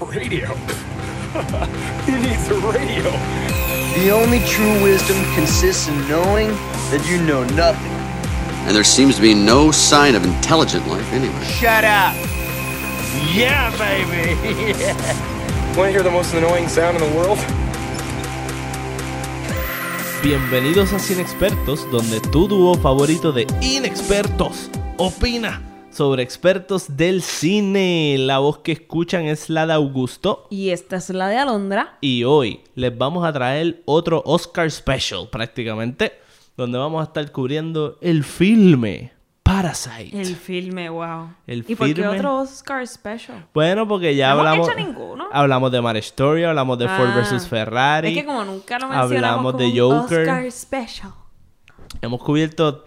Radio? Who needs a radio? The only true wisdom consists in knowing that you know nothing. And there seems to be no sign of intelligent life anywhere. Shut up! Yeah, baby! Want to hear the most annoying sound in the world? Bienvenidos a Cine Expertos, donde tu dúo favorito de inexpertos opina sobre expertos del cine. La voz que escuchan es la de Augusto. Y esta es la de Alondra. Y hoy les vamos a traer otro Oscar Special, prácticamente, donde vamos a estar cubriendo el filme Parasite. El filme, wow. El ¿Y por qué otro Oscar special? Bueno, porque ya No hemos hablamos. hecho ninguno. Hablamos de Marriage Story, hablamos de Ford Ah. vs Ferrari. Es que como nunca lo mencionamos hablamos como de Joker. Oscar special. Hemos cubierto.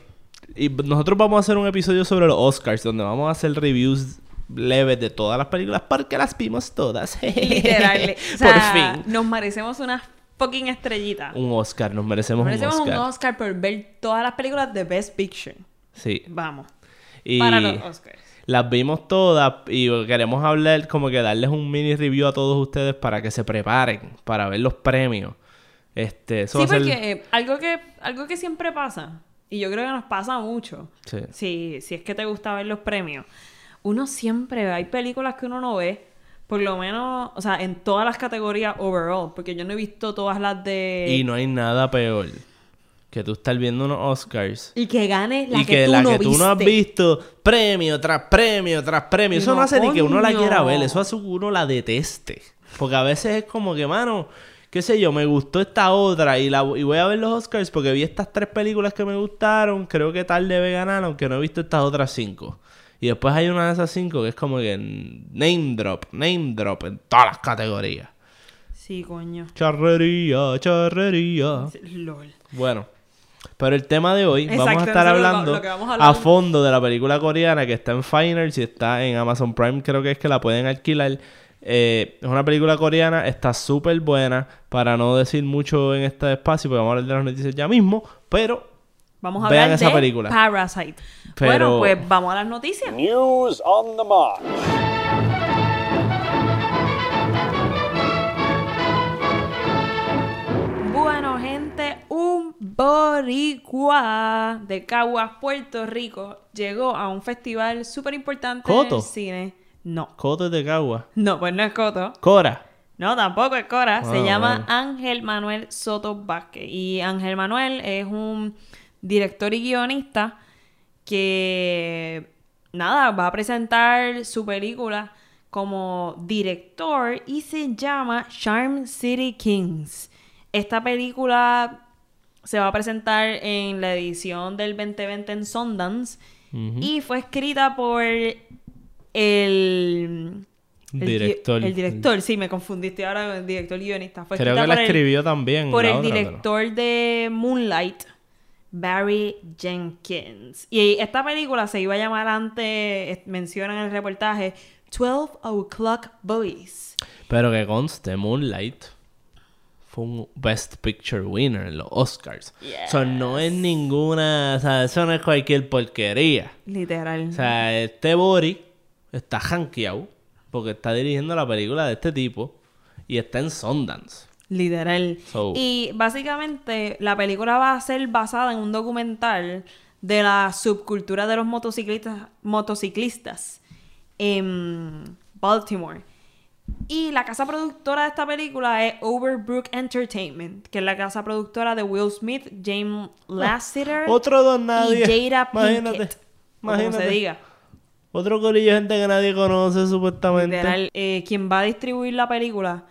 Y nosotros vamos a hacer un episodio sobre los Oscars, donde vamos a hacer reviews leves de todas las películas, porque las vimos todas. Literal. o Por fin. Nos merecemos una fucking estrellita. Un Oscar, nos merecemos, Nos merecemos un Oscar. un Oscar por ver todas las películas de Best Picture. Sí. Vamos. Y Para los Oscars. las vimos todas y queremos hablar, como que darles un mini review a todos ustedes para que se preparen para ver los premios. Este, eso Sí, porque eh, algo, que, algo que siempre pasa, y yo creo que nos pasa mucho, Sí. si, si es que te gusta ver los premios, uno siempre, hay películas que uno no ve, por lo menos, o sea, en todas las categorías overall, porque yo no he visto todas las de... Y no hay nada peor que tú estar viendo unos Oscars Y que gane la y que, que, tú, la no que tú no has visto, premio tras premio tras premio. Eso no, hace ni que uno la quiera ver, eso hace que uno la deteste. Porque a veces es como que, mano, qué sé yo, me gustó esta otra y, la, y voy a ver los Oscars porque vi estas tres películas que me gustaron. Creo que tal debe ganar, aunque no he visto estas otras cinco. Y después hay una de esas cinco que es como que name drop, name drop en todas las categorías. Sí, coño. Charrería, charrería. LOL. Bueno, pero el tema de hoy Exacto, vamos a estar lo- hablando lo que vamos a a, fondo de la película coreana que está en Finals y está en Amazon Prime, creo que es que la pueden alquilar. Eh, es una película coreana, está súper buena, para no decir mucho en este espacio, porque vamos a hablar de las noticias ya mismo, pero Vamos a Vean hablar esa de película. Parasite. Pero- Bueno, pues vamos a las noticias. News on the march. Bueno, gente, un boricua de Caguas, Puerto Rico, llegó a un festival súper importante del cine. No, Coto de Cagua. no, pues no es Coto. Cora. No, tampoco es Cora. Se Ah, llama. Ángel Manuel Soto Vázquez. Y Ángel Manuel es un director y guionista que, nada, va a presentar su película como director y se llama Charm City Kings. Esta película se va a presentar en la edición del 2020 en Sundance y fue escrita por el... el Director. El, director, sí, me confundiste ahora con el director guionista. Fue Creo que la el- escribió también. por el otra, pero- director de Moonlight, Barry Jenkins. Y esta película se iba a llamar antes, eh, menciona en el reportaje, 12 O'Clock Boys. Pero que conste, Moonlight fue un Best Picture winner en los Oscars. O sea, no es ninguna... O sea, eso no es cualquier porquería. Literal. O sea, este Bori está jankeado porque está dirigiendo la película de este tipo y está en Sundance. Literal. So- Y básicamente la película va a ser basada en un documental de la subcultura de los motociclistas, motociclistas en Baltimore. Y la casa productora de esta película es Overbrook Entertainment, que es la casa productora de Will Smith, James Lasseter Otro don nadie. y Jada Imagínate. Pinkett. Como Imagínate. se diga. Otro corillo de gente que nadie conoce supuestamente. Eh, quien va a distribuir la película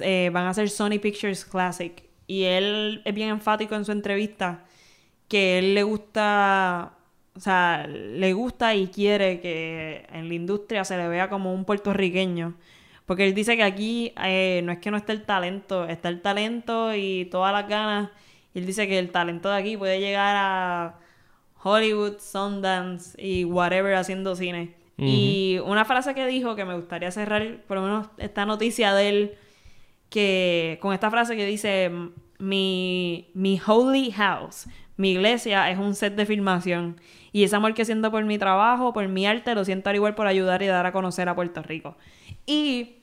eh, van a ser Sony Pictures Classic. Y él es bien enfático en su entrevista que él le gusta, o sea, le gusta y quiere que en la industria se le vea como un puertorriqueño. Porque él dice que aquí eh, no es que no esté el talento, está el talento y todas las ganas. Y él dice que el talento de aquí puede llegar a Hollywood, Sundance y whatever haciendo cine. Y una frase que dijo que me gustaría cerrar, por lo menos esta noticia de él, que con esta frase que dice, mi, mi holy house, mi iglesia es un set de filmación. Y ese amor que siento por mi trabajo, por mi arte, lo siento al igual por ayudar y dar a conocer a Puerto Rico. Y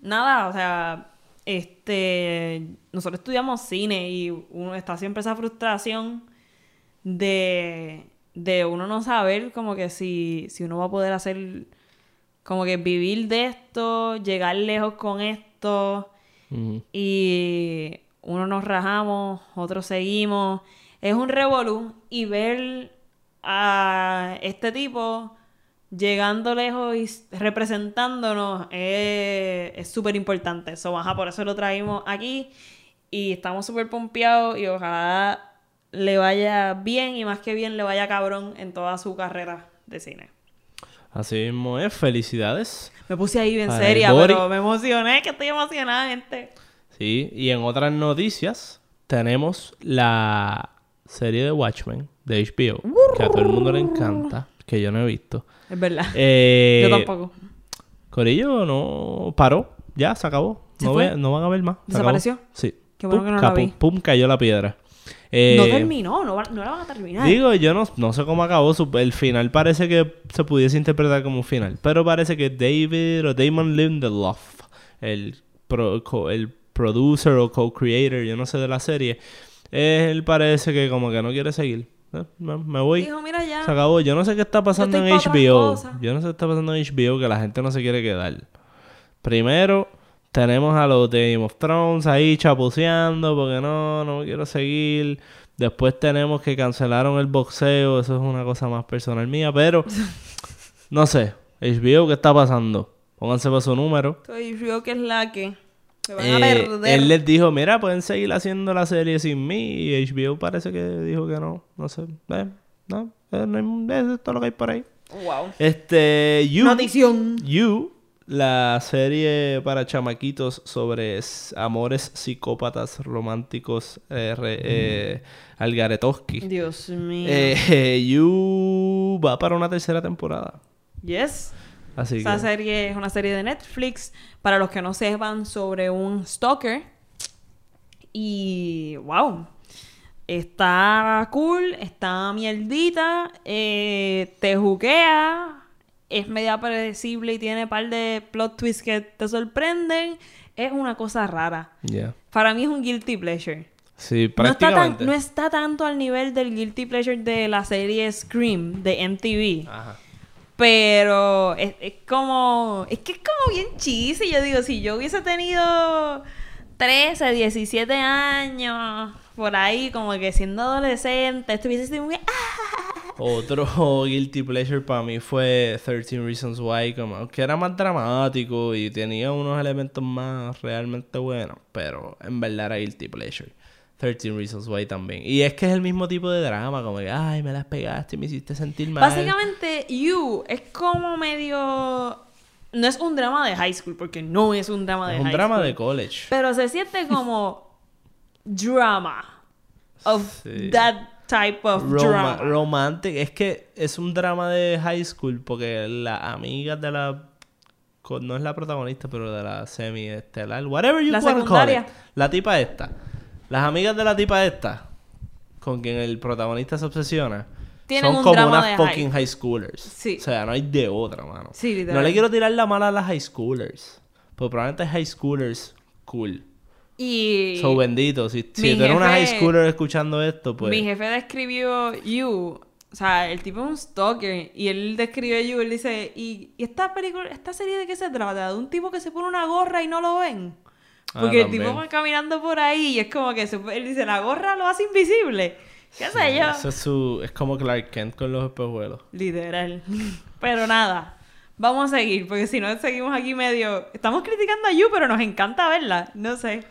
nada, o sea, este, nosotros estudiamos cine y uno está siempre esa frustración de, de uno no saber como que si, si uno va a poder hacer, como que vivir de esto, llegar lejos con esto y uno nos rajamos, otros seguimos. Es un revolú y ver a este tipo llegando lejos y representándonos es es súper importante. So, ajá, por eso lo traímos aquí y estamos súper pompeados y ojalá le vaya bien y más que bien le vaya cabrón en toda su carrera de cine. Así mismo es. Felicidades. Me puse ahí bien seria, pero me emocioné, que estoy emocionada, gente. Sí, y en otras noticias tenemos la serie de Watchmen de HBO, que a todo el mundo le encanta, que yo no he visto. Es verdad. Eh, Yo tampoco. Corillo no paró, ya se acabó. ¿Se no, ve- no van a ver más. acabó. ¿Desapareció? Sí. Qué bueno Pum, que no la vi. Pum, cayó la piedra. Eh, no terminó, no, no la van a terminar. Digo, yo no, no sé cómo acabó. su- el final parece que se pudiese interpretar como un final. Pero parece que David o Damon Lindelof, el, pro- co- el producer o co-creator, yo no sé de la serie, él parece que como que no quiere seguir. Eh, Me, me voy. Dijo, mira ya. Se acabó. Yo no sé qué está pasando en HBO. Yo no sé qué está pasando en HBO que la gente no se quiere quedar. Primero, tenemos a los de Game of Thrones ahí chapuceando porque no, no me quiero seguir. Después tenemos que cancelaron el boxeo. Eso es una cosa más personal mía. Pero, no sé. HBO, ¿qué está pasando? Pónganse por su número. Yo que es la que me van a Eh, perder. él les dijo, mira, pueden seguir haciendo la serie sin mí. Y HBO parece que dijo que no. No sé. Eh, no, eh, no hay- eso es todo lo que hay por ahí. Wow. Este, You. Notición. You, la serie para chamaquitos sobre amores psicópatas románticos eh, re- eh, Algaretoski. Dios mío. Eh, you va para una tercera temporada. yes. Así Esa que. serie es una serie de Netflix. Para los que no sepan sobre un stalker. Y wow. Está cool, está mierdita, eh, te juquea, es media predecible y tiene un par de plot twists que te sorprenden. Es una cosa rara. Para mí es un guilty pleasure. Sí, No está, tan- no está tanto al nivel del guilty pleasure de la serie Scream de MTV. Ajá. Pero es, es como. Es que es como bien cheesy. Yo digo, si yo hubiese tenido 13, 17 años, por ahí, como que siendo adolescente, estuviese sido muy. ¡ah! Otro guilty pleasure para mí fue 13 Reasons Why, como que era más dramático y tenía unos elementos más realmente buenos, pero en verdad era guilty pleasure. 13 Reasons Why también. Y es que es el mismo tipo de drama, como que, ay, me las pegaste y me hiciste sentir mal. Básicamente, You es como medio. No es un drama de high school, porque no es un drama de es un high drama school. de college. Pero se siente como drama. Of Sí. that type of Roma- drama. romantic. Es que es un drama de high school porque la amiga de la... No es la protagonista, pero de la semi-estelar. Whatever you La wanna call it. La tipa esta. Las amigas de la tipa esta, con quien el protagonista se obsesiona, Tienen son un como drama unas de fucking high- high schoolers. Sí. O sea, no hay de otra, mano. Sí, no le quiero tirar la mala a las high schoolers. Pero probablemente high schoolers cool. Y So bendito. Si, si tú eres una high schooler escuchando esto, pues. mi jefe describió You. O sea, el tipo es un stalker. Y él describió You. Él dice: ¿Y, y esta película, esta serie de qué se trata? ¿De un tipo que se pone una gorra y no lo ven? Ah, Porque el tipo va caminando por ahí y es como que se- él dice: La gorra lo hace invisible. ¿Qué sé yo? Eso es, su, es como Clark Kent con los espejuelos. Literal. Pero nada. Vamos a seguir, porque si no seguimos aquí medio. Estamos criticando a You, pero nos encanta verla. No sé.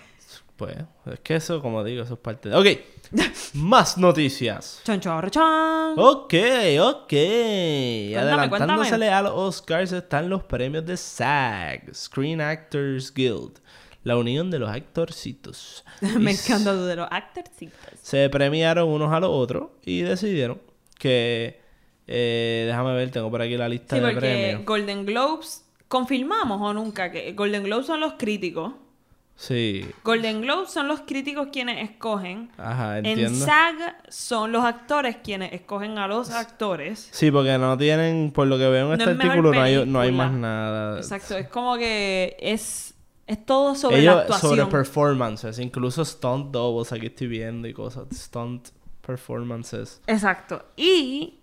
Pues, es que eso, como digo, eso es parte de... Ok, más noticias. Chon chorro chan. Ok, ok. Adelantándosele cuéntame. a los Oscars están los premios de SAG, Screen Actors Guild, la unión de los actorcitos. Me encanta lo de los actorcitos. Se premiaron unos a los otros y decidieron que... eh, déjame ver, tengo por aquí la lista Sí, de porque premios. Golden Globes, ¿confirmamos o nunca que Golden Globes son los críticos? Sí, Golden Globes son los críticos quienes escogen. ajá, En. SAG son los actores quienes escogen a los actores. Sí, porque no tienen, por lo que veo en No este es artículo, no hay, no hay más nada. Exacto, es como que es Es todo sobre la Ellos actuación. sobre performances, incluso stunt doubles, aquí estoy viendo y cosas, stunt performances. Exacto. Y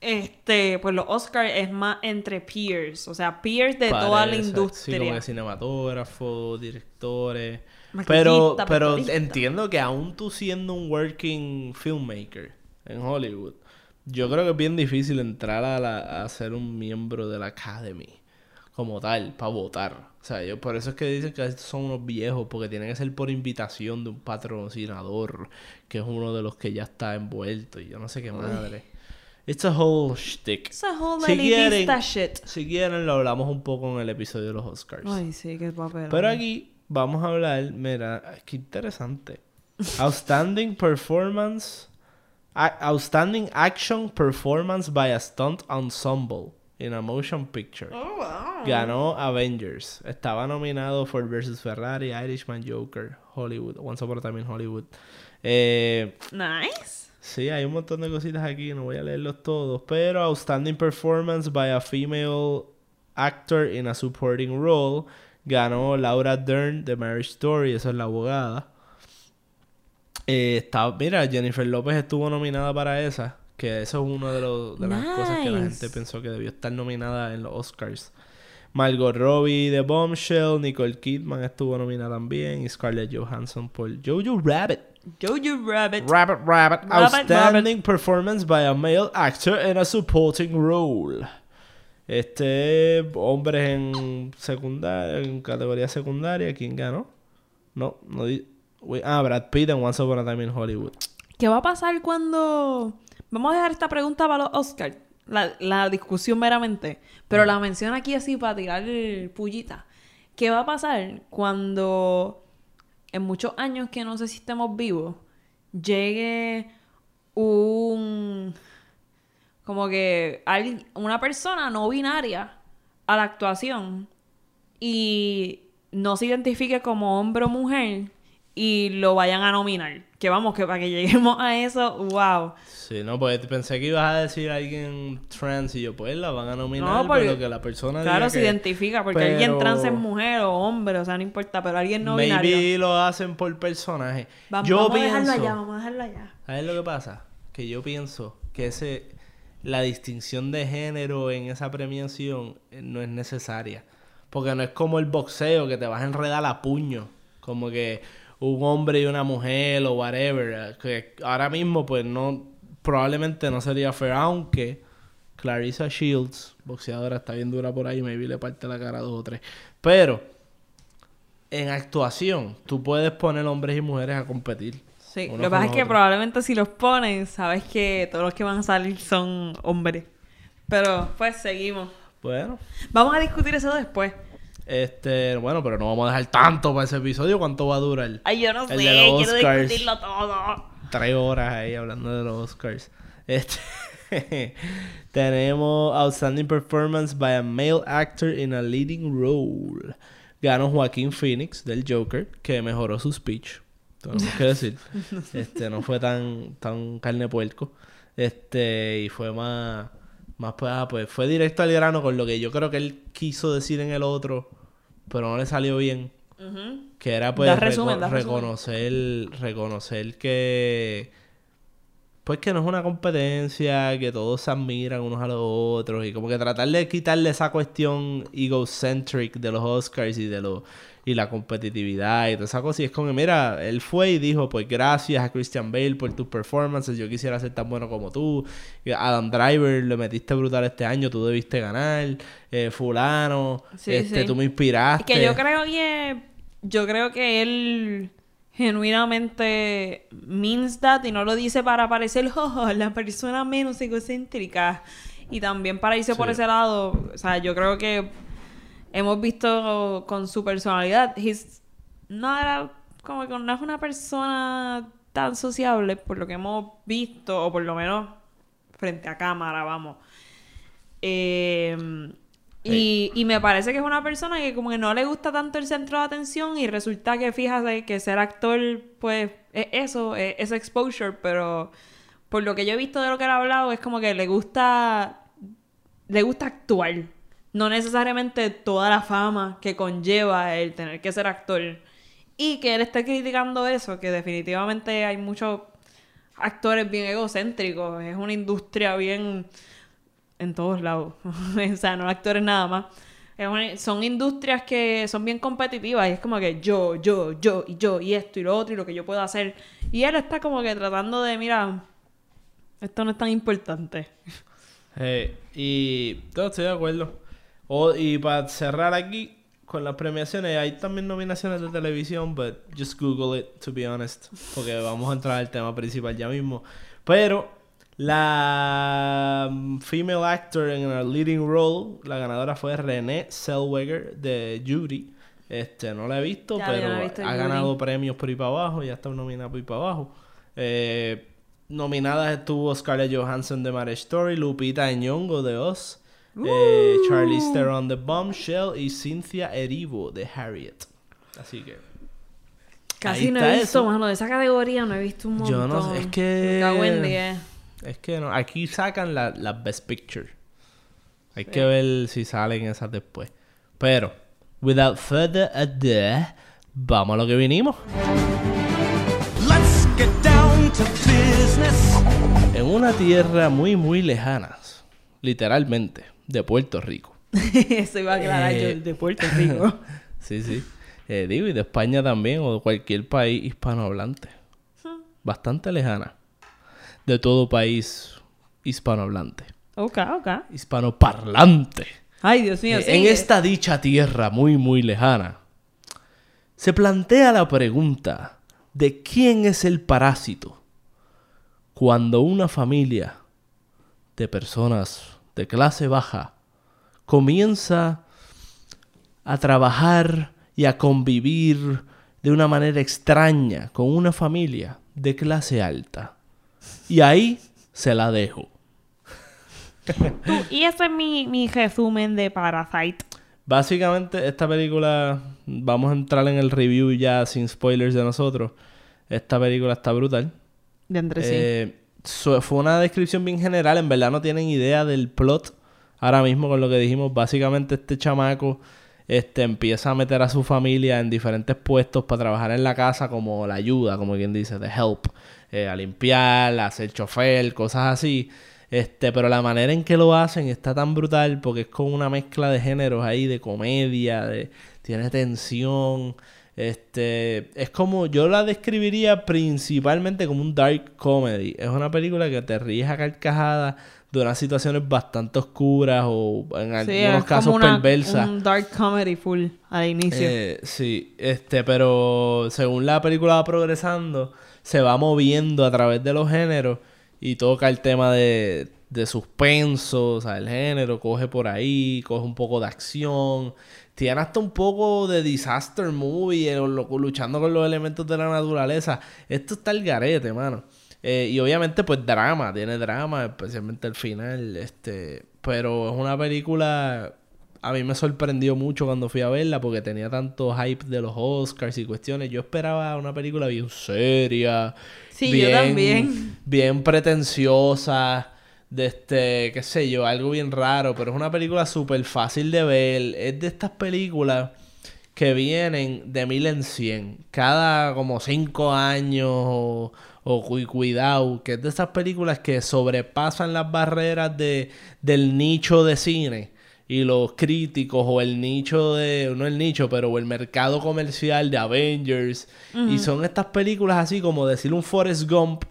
este, pues los Oscars es más entre peers, o sea, peers de toda la Parece, Sí, industria. como cinematógrafos, directores. Pero, pero entiendo que aún tú siendo un working filmmaker en Hollywood, yo creo que es bien difícil entrar a, la- a ser un miembro de la Academy como tal, para votar. O sea, yo, por eso es que dicen que estos son unos viejos, porque tienen que ser por invitación de un patrocinador, que es uno de los que ya está envuelto, y yo no sé qué madre. It's a whole shtick. Esa whole Si elitista quieren- shit. Si quieren, lo hablamos un poco en el episodio de los Oscars. Ay, sí, qué papel. Pero aquí vamos a hablar, mira, qué interesante. Outstanding performance, a- outstanding action performance by a stunt ensemble in a motion picture. Ganó Avengers. Estaba nominado Ford vs Ferrari, Irishman, Joker, Hollywood, Once Upon a Time in Hollywood. Eh, Nice. Sí, hay un montón de cositas aquí, no voy a leerlos todos, pero Outstanding Performance by a Female Actor in a Supporting Role ganó Laura Dern de Marriage Story, esa es la abogada. Eh, está, mira, Jennifer López estuvo nominada para esa, que eso es una de, los- de las cosas que la gente pensó que debió estar nominada en los Oscars. Margot Robbie de Bombshell, Nicole Kidman estuvo nominada también, y Scarlett Johansson por Jojo Rabbit. Jojo Rabbit. Rabbit, rabbit. Rabbit, Outstanding performance by a male actor in a supporting role. Este hombre en secundaria, en categoría secundaria, ¿quién ganó? No, no di- Wait, ah, Brad Pitt en Once Upon a Time in Hollywood. ¿Qué va a pasar cuando... Vamos a dejar esta pregunta para los Oscars. La, la discusión meramente. Pero la menciono aquí así para tirar pullita. ¿Qué va a pasar cuando en muchos años que no sé si estemos vivos llegue un... Como que alguien- una persona no binaria a la actuación y no se identifique como hombre o mujer y lo vayan a nominar. Que vamos, que para que lleguemos a eso, wow. Sí, no, pues pensé que ibas a decir alguien trans y yo, pues la van a nominar, No, porque- pero que la persona Claro, se que- identifica, porque pero- alguien trans es mujer o hombre, o sea, no importa, pero alguien no binario. Maybe lo hacen por personaje. Vamos, yo vamos a dejarlo allá, vamos a dejarlo allá. ¿Sabes lo que pasa? Que yo pienso que ese la distinción de género en esa premiación eh, no es necesaria. Porque no es como el boxeo que te vas a enredar a puño. Como que un hombre y una mujer o whatever. eh, Que ahora mismo pues no... Probablemente no sería fair. Aunque Clarissa Shields, boxeadora, está bien dura por ahí. Maybe le parte la cara a dos o tres. Pero en actuación tú puedes poner hombres y mujeres a competir. Sí, lo que pasa es que probablemente si los ponen, sabes que todos los que van a salir son hombres. Pero, pues, seguimos. Bueno, Vamos a discutir eso después. Este, bueno, pero no vamos a dejar tanto para ese episodio. ¿Cuánto va a durar? Ay, yo no El sé, de los quiero Oscars. discutirlo todo. Tres horas ahí hablando de los Oscars. Este, tenemos Outstanding Performance by a Male Actor in a Leading Role. Ganó Joaquín Phoenix del Joker, que mejoró su speech. Tenemos que decir. Este, no fue tan, tan carne puerco. Este, y fue más, más pues, ah, pues, fue directo al grano con lo que yo creo que él quiso decir en el otro, pero no le salió bien. Que era pues resumen, reco- resumen. reconocer, reconocer que pues que no es una competencia, que todos se admiran unos a los otros y como que tratar de quitarle esa cuestión egocentric de los Oscars y de los y la competitividad y toda esa cosa y es como que mira, él fue y dijo, pues gracias a Christian Bale por tus performances, yo quisiera ser tan bueno como tú. Adam Driver le metiste brutal este año, tú debiste ganar. Eh, fulano, Sí, este sí. tú me inspiraste. Es que yo creo que yo creo que él genuinamente means that y no lo dice para parecer "Oh, la persona menos egocéntrica y también para irse por ese lado, o sea, yo creo que hemos visto con su personalidad, he's no era como que no es una persona tan sociable por lo que hemos visto o por lo menos frente a cámara, vamos. Eh, y, me parece que es una persona que como que no le gusta tanto el centro de atención y resulta que fíjate que ser actor pues es eso, es, exposure, pero por lo que yo he visto de lo que ha hablado es como que le gusta le gusta actuar. no necesariamente toda la fama que conlleva el tener que ser actor. Y que él esté criticando eso, que definitivamente hay muchos actores bien egocéntricos. Es una industria bien en todos lados. o sea, no actores nada más. Una- son industrias que son bien competitivas y es como que yo, yo, yo y yo y esto y lo otro y lo que yo puedo hacer. Y él está como que tratando de, mira, esto no es tan importante. Eh, y no, estoy de acuerdo. O- y para cerrar aquí con las premiaciones, hay también nominaciones de televisión, but just Google it, to be honest. Porque vamos a entrar al tema principal ya mismo. Pero la mm, female actor en el leading role, la ganadora fue Renée Zellweger de Judy. Este, no la he visto, Ya, pero no he visto ha Judy. ganado premios por ahí para abajo, ya está nominada por ahí para abajo. Eh, nominadas estuvo Scarlett Johansson de Marriage Story, Lupita Nyong'o de Oz, eh, Charlize Theron de Bombshell y Cynthia Erivo de Harriet. Así que Casi no he visto, eso. mano, de esa categoría no he visto un montón. Yo no sé, es que- Me cago en. Es que no, aquí sacan la, la Best Picture. Hay que ver si salen esas después. Pero, without further ado, vamos a lo que vinimos. Let's get down to business. En una tierra muy, muy lejana, literalmente, de Puerto Rico. Eso iba a aclarar Eh, yo de Puerto Rico. Sí, sí. Eh, digo, y de España también, o de cualquier país hispanohablante. Bastante lejana. De todo país hispanohablante. ok, ok. Hispanoparlante. Ay, Dios mío, Eh, sí. en esta dicha tierra muy, muy lejana, se plantea la pregunta de quién es el parásito cuando una familia de personas de clase baja comienza a trabajar y a convivir de una manera extraña con una familia de clase alta. Y ahí se la dejo. Tú, y ese es mi, mi resumen de Parasite. Básicamente, esta película, vamos a entrar en el review ya sin spoilers de nosotros. Esta película está brutal. De entre sí. Eh, fue una descripción bien general, en verdad no tienen idea del plot. Ahora mismo con lo que dijimos, básicamente este chamaco este, empieza a meter a su familia en diferentes puestos para trabajar en la casa como la ayuda, como quien dice, de help, eh, a limpiar, a ser chofer, cosas así. Este, pero la manera en que lo hacen está tan brutal porque es con una mezcla de géneros ahí, de comedia, de, tiene tensión. Este, es como, yo la describiría principalmente como un dark comedy. Es una película que te ríes a carcajadas de unas situaciones bastante oscuras o en Sí, algunos casos una- perversas. Un dark comedy full al inicio. Eh, sí, este, pero según la película va progresando, se va moviendo a través de los géneros y toca el tema de, de suspenso, o sea, el género, coge por ahí, coge un poco de acción, tiene hasta un poco de disaster movie, eh, lo- luchando con los elementos de la naturaleza. Esto está el garete, mano. Eh, y obviamente, pues drama, tiene drama, especialmente el final, este, pero es una película a mí me sorprendió mucho cuando fui a verla porque tenía tanto hype de los Oscars y cuestiones. Yo esperaba una película bien seria. Sí, yo bien, también. Bien pretenciosa. De este, qué sé yo, algo bien raro. Pero es una película súper fácil de ver. Es de estas películas que vienen de mil en cien. Cada como cinco años o, o cu- cuidado. Que es de esas películas que sobrepasan las barreras de, del nicho de cine. Y los críticos o el nicho de... No el nicho, pero el mercado comercial de Avengers. Y son estas películas así como decir un Forrest Gump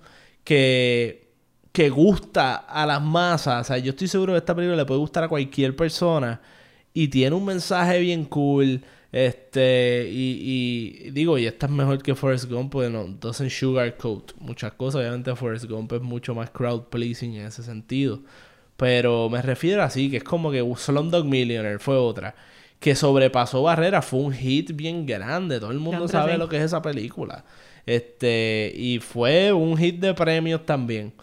que que gusta a las masas. O sea, yo estoy seguro que esta película le puede gustar a cualquier persona. Y tiene un mensaje bien cool. Este, y, y digo, y esta es mejor que Forrest Gump, porque no, doesn't sugarcoat muchas cosas. Obviamente Forrest Gump es mucho más crowd pleasing en ese sentido. Pero me refiero así, que es como que Slumdog Millionaire fue otra. Que sobrepasó barreras, fue un hit bien grande. Todo el mundo sabe sí. lo que es esa película. Este, y fue un hit de premios también.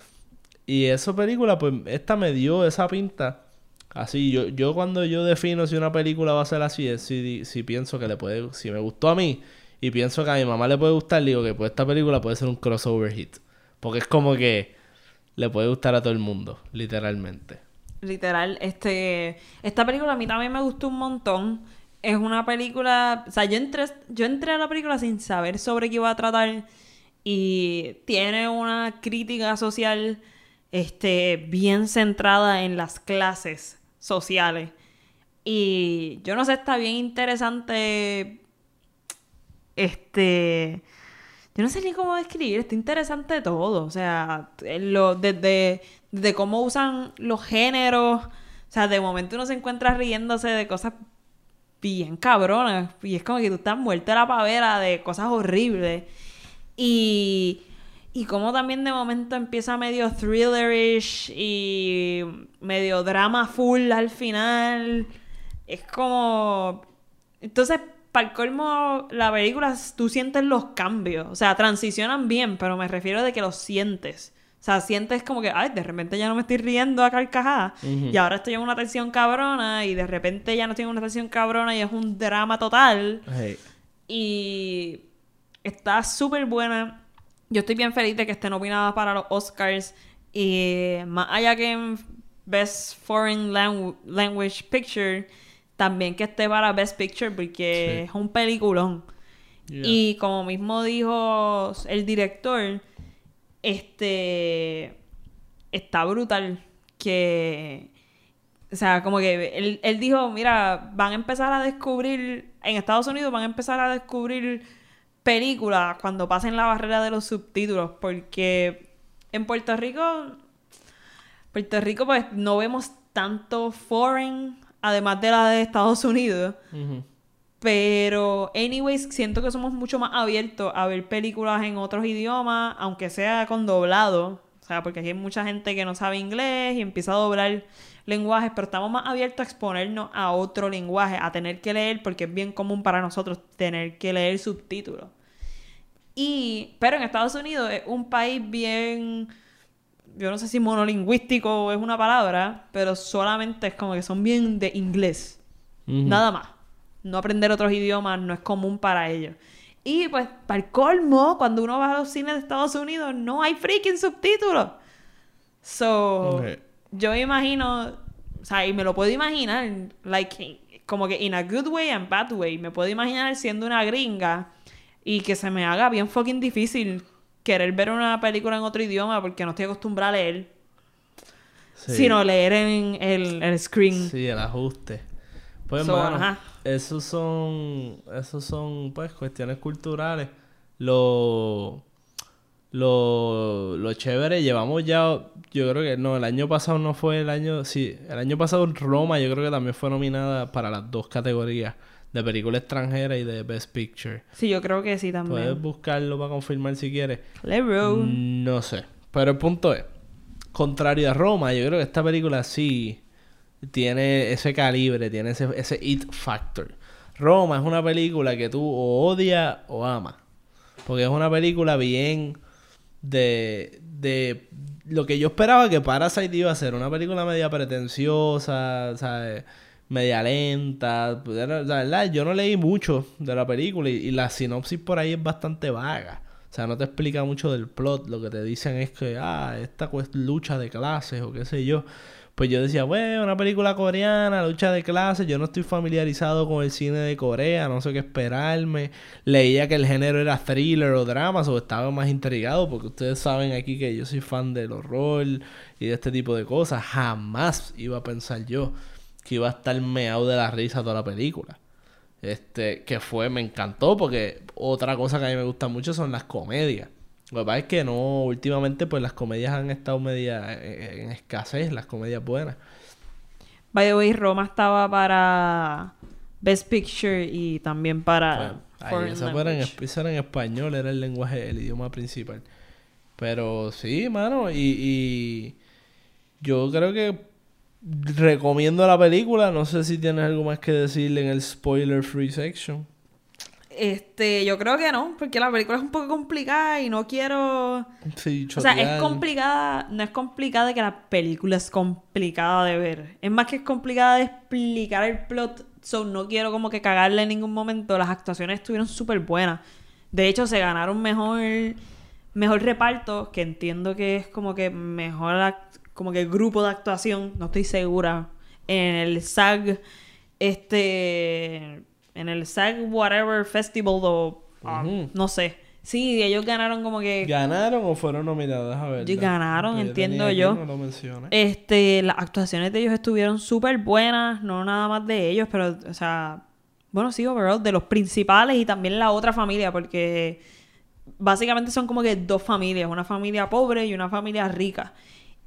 Y esa película, pues, esta me dio esa pinta. Así, yo, yo cuando yo defino si una película va a ser así, es si, si pienso que le puede, si me gustó a mí y pienso que a mi mamá le puede gustar, digo que pues esta película puede ser un crossover hit. Porque es como que le puede gustar a todo el mundo, literalmente. Literal, este, esta película a mí también me gustó un montón. Es una película, o sea, yo entré, yo entré a la película sin saber sobre qué iba a tratar y tiene una crítica social, este, bien centrada en las clases sociales. Y yo no sé, está bien interesante, este, yo no sé ni cómo describir, está interesante todo. O sea, lo, desde, desde cómo usan los géneros. O sea, de momento uno se encuentra riéndose de cosas bien cabronas. Y es como que tú estás muerto de la pavera de cosas horribles. Y, y como también de momento empieza medio thrillerish y medio drama full al final. Es como... Entonces, para el colmo, la película, tú sientes los cambios. O sea, transicionan bien, pero me refiero de que los sientes. O sea, sientes como que, ay, de repente ya no me estoy riendo a carcajadas. Y ahora estoy en una tensión cabrona. Y de repente ya no estoy en una tensión cabrona y es un drama total. Hey. Y está súper buena. Yo estoy bien feliz de que esté nominada para los Oscars. Y más allá que en Best Foreign Langu- Language Picture, también que esté para Best Picture porque Sí. es un peliculón. Yeah. Y como mismo dijo el director, este está brutal que o sea, como que él, él dijo, mira, van a empezar a descubrir, en Estados Unidos van a empezar a descubrir películas cuando pasen la barrera de los subtítulos, porque en Puerto Rico, Puerto Rico pues no vemos tanto foreign, además de la de Estados Unidos. Pero, anyways, siento que somos mucho más abiertos a ver películas en otros idiomas, aunque sea con doblado. O sea, porque aquí hay mucha gente que no sabe inglés y empieza a doblar lenguajes, pero estamos más abiertos a exponernos a otro lenguaje, a tener que leer, porque es bien común para nosotros tener que leer subtítulos. Y, pero en Estados Unidos es un país bien, yo no sé si monolingüístico es una palabra, pero solamente es como que son bien de inglés. Nada más. No aprender otros idiomas no es común para ellos. Y pues, para el colmo, cuando uno va a los cines de Estados Unidos, no hay freaking subtítulos. So. Yo me imagino, o sea, y me lo puedo imaginar, like, como que in a good way and bad way. Me puedo imaginar siendo una gringa y que se me haga bien fucking difícil querer ver una película en otro idioma porque no estoy acostumbrada a leer, Sí. sino leer en el, el screen. Sí, el ajuste. Pues, So, mano, ajá. esos son, esos son, pues, cuestiones culturales. Lo, lo, lo chévere, llevamos ya, yo creo que, no, el año pasado no fue el año, sí, el año pasado Roma yo creo que también fue nominada para las dos categorías, de película extranjera y de Best Picture. Sí, yo creo que sí también. Puedes buscarlo para confirmar si quieres. No sé. Pero el punto es, contrario a Roma, yo creo que esta película sí tiene ese calibre, tiene ese, ese it factor. Roma es una película que tú o odias o amas. Porque es una película bien de, de lo que yo esperaba que Parasite iba a ser. Una película media pretenciosa, ¿sabes? Media lenta. Era- la verdad, yo no leí mucho de la película y, la sinopsis por ahí es bastante vaga. O sea, no te explica mucho del plot. Lo que te dicen es que, ah, esta cues- lucha de clases o qué sé yo. Pues yo decía, bueno, una película coreana, lucha de clases. Yo no estoy familiarizado con el cine de Corea, no sé qué esperarme. Leía que el género era thriller o drama, o estaba más intrigado, porque ustedes saben aquí que yo soy fan del horror y de este tipo de cosas. Jamás iba a pensar yo que iba a estar meado de la risa toda la película. Este, que fue, me encantó, porque otra cosa que a mí me gusta mucho son las comedias. Lo que pasa es que no, últimamente pues las comedias han estado media en, en escasez, las comedias buenas. By the way, Roma estaba para Best Picture y también para ahí, esa, fuera en, esa era en español, era el lenguaje, el idioma principal. Pero sí, mano, y, y yo creo que recomiendo la película. No sé si tienes algo más que decirle en el spoiler free section. Este, yo creo que no, porque la película es un poco complicada y no quiero... Sí, O sea, es complicada, no es complicada de que la película es complicada de ver. Es más que es complicada de explicar el plot. So, no quiero como que cagarle en ningún momento. Las actuaciones estuvieron súper buenas. De hecho, se ganaron mejor, mejor reparto, que entiendo que es como que mejor como que grupo de actuación, no estoy segura, en el SAG, este, en el SAG Whatever Festival o Ujú. no sé. Sí, ellos ganaron como que ¿Ganaron o fueron nominados? A ver. Ganaron, entiendo yo. No lo. Este, las actuaciones de ellos estuvieron súper buenas, no nada más de ellos, pero, o sea, bueno, sí, overall, de los principales y también la otra familia, porque básicamente son como que dos familias, una familia pobre y una familia rica.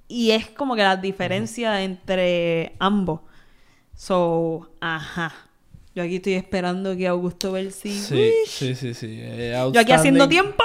Y es como que la diferencia entre ambos. So, ajá. Yo aquí estoy esperando que Augusto Belsi. Sí, sí, sí, sí. Eh, Yo aquí haciendo outstanding- tiempo.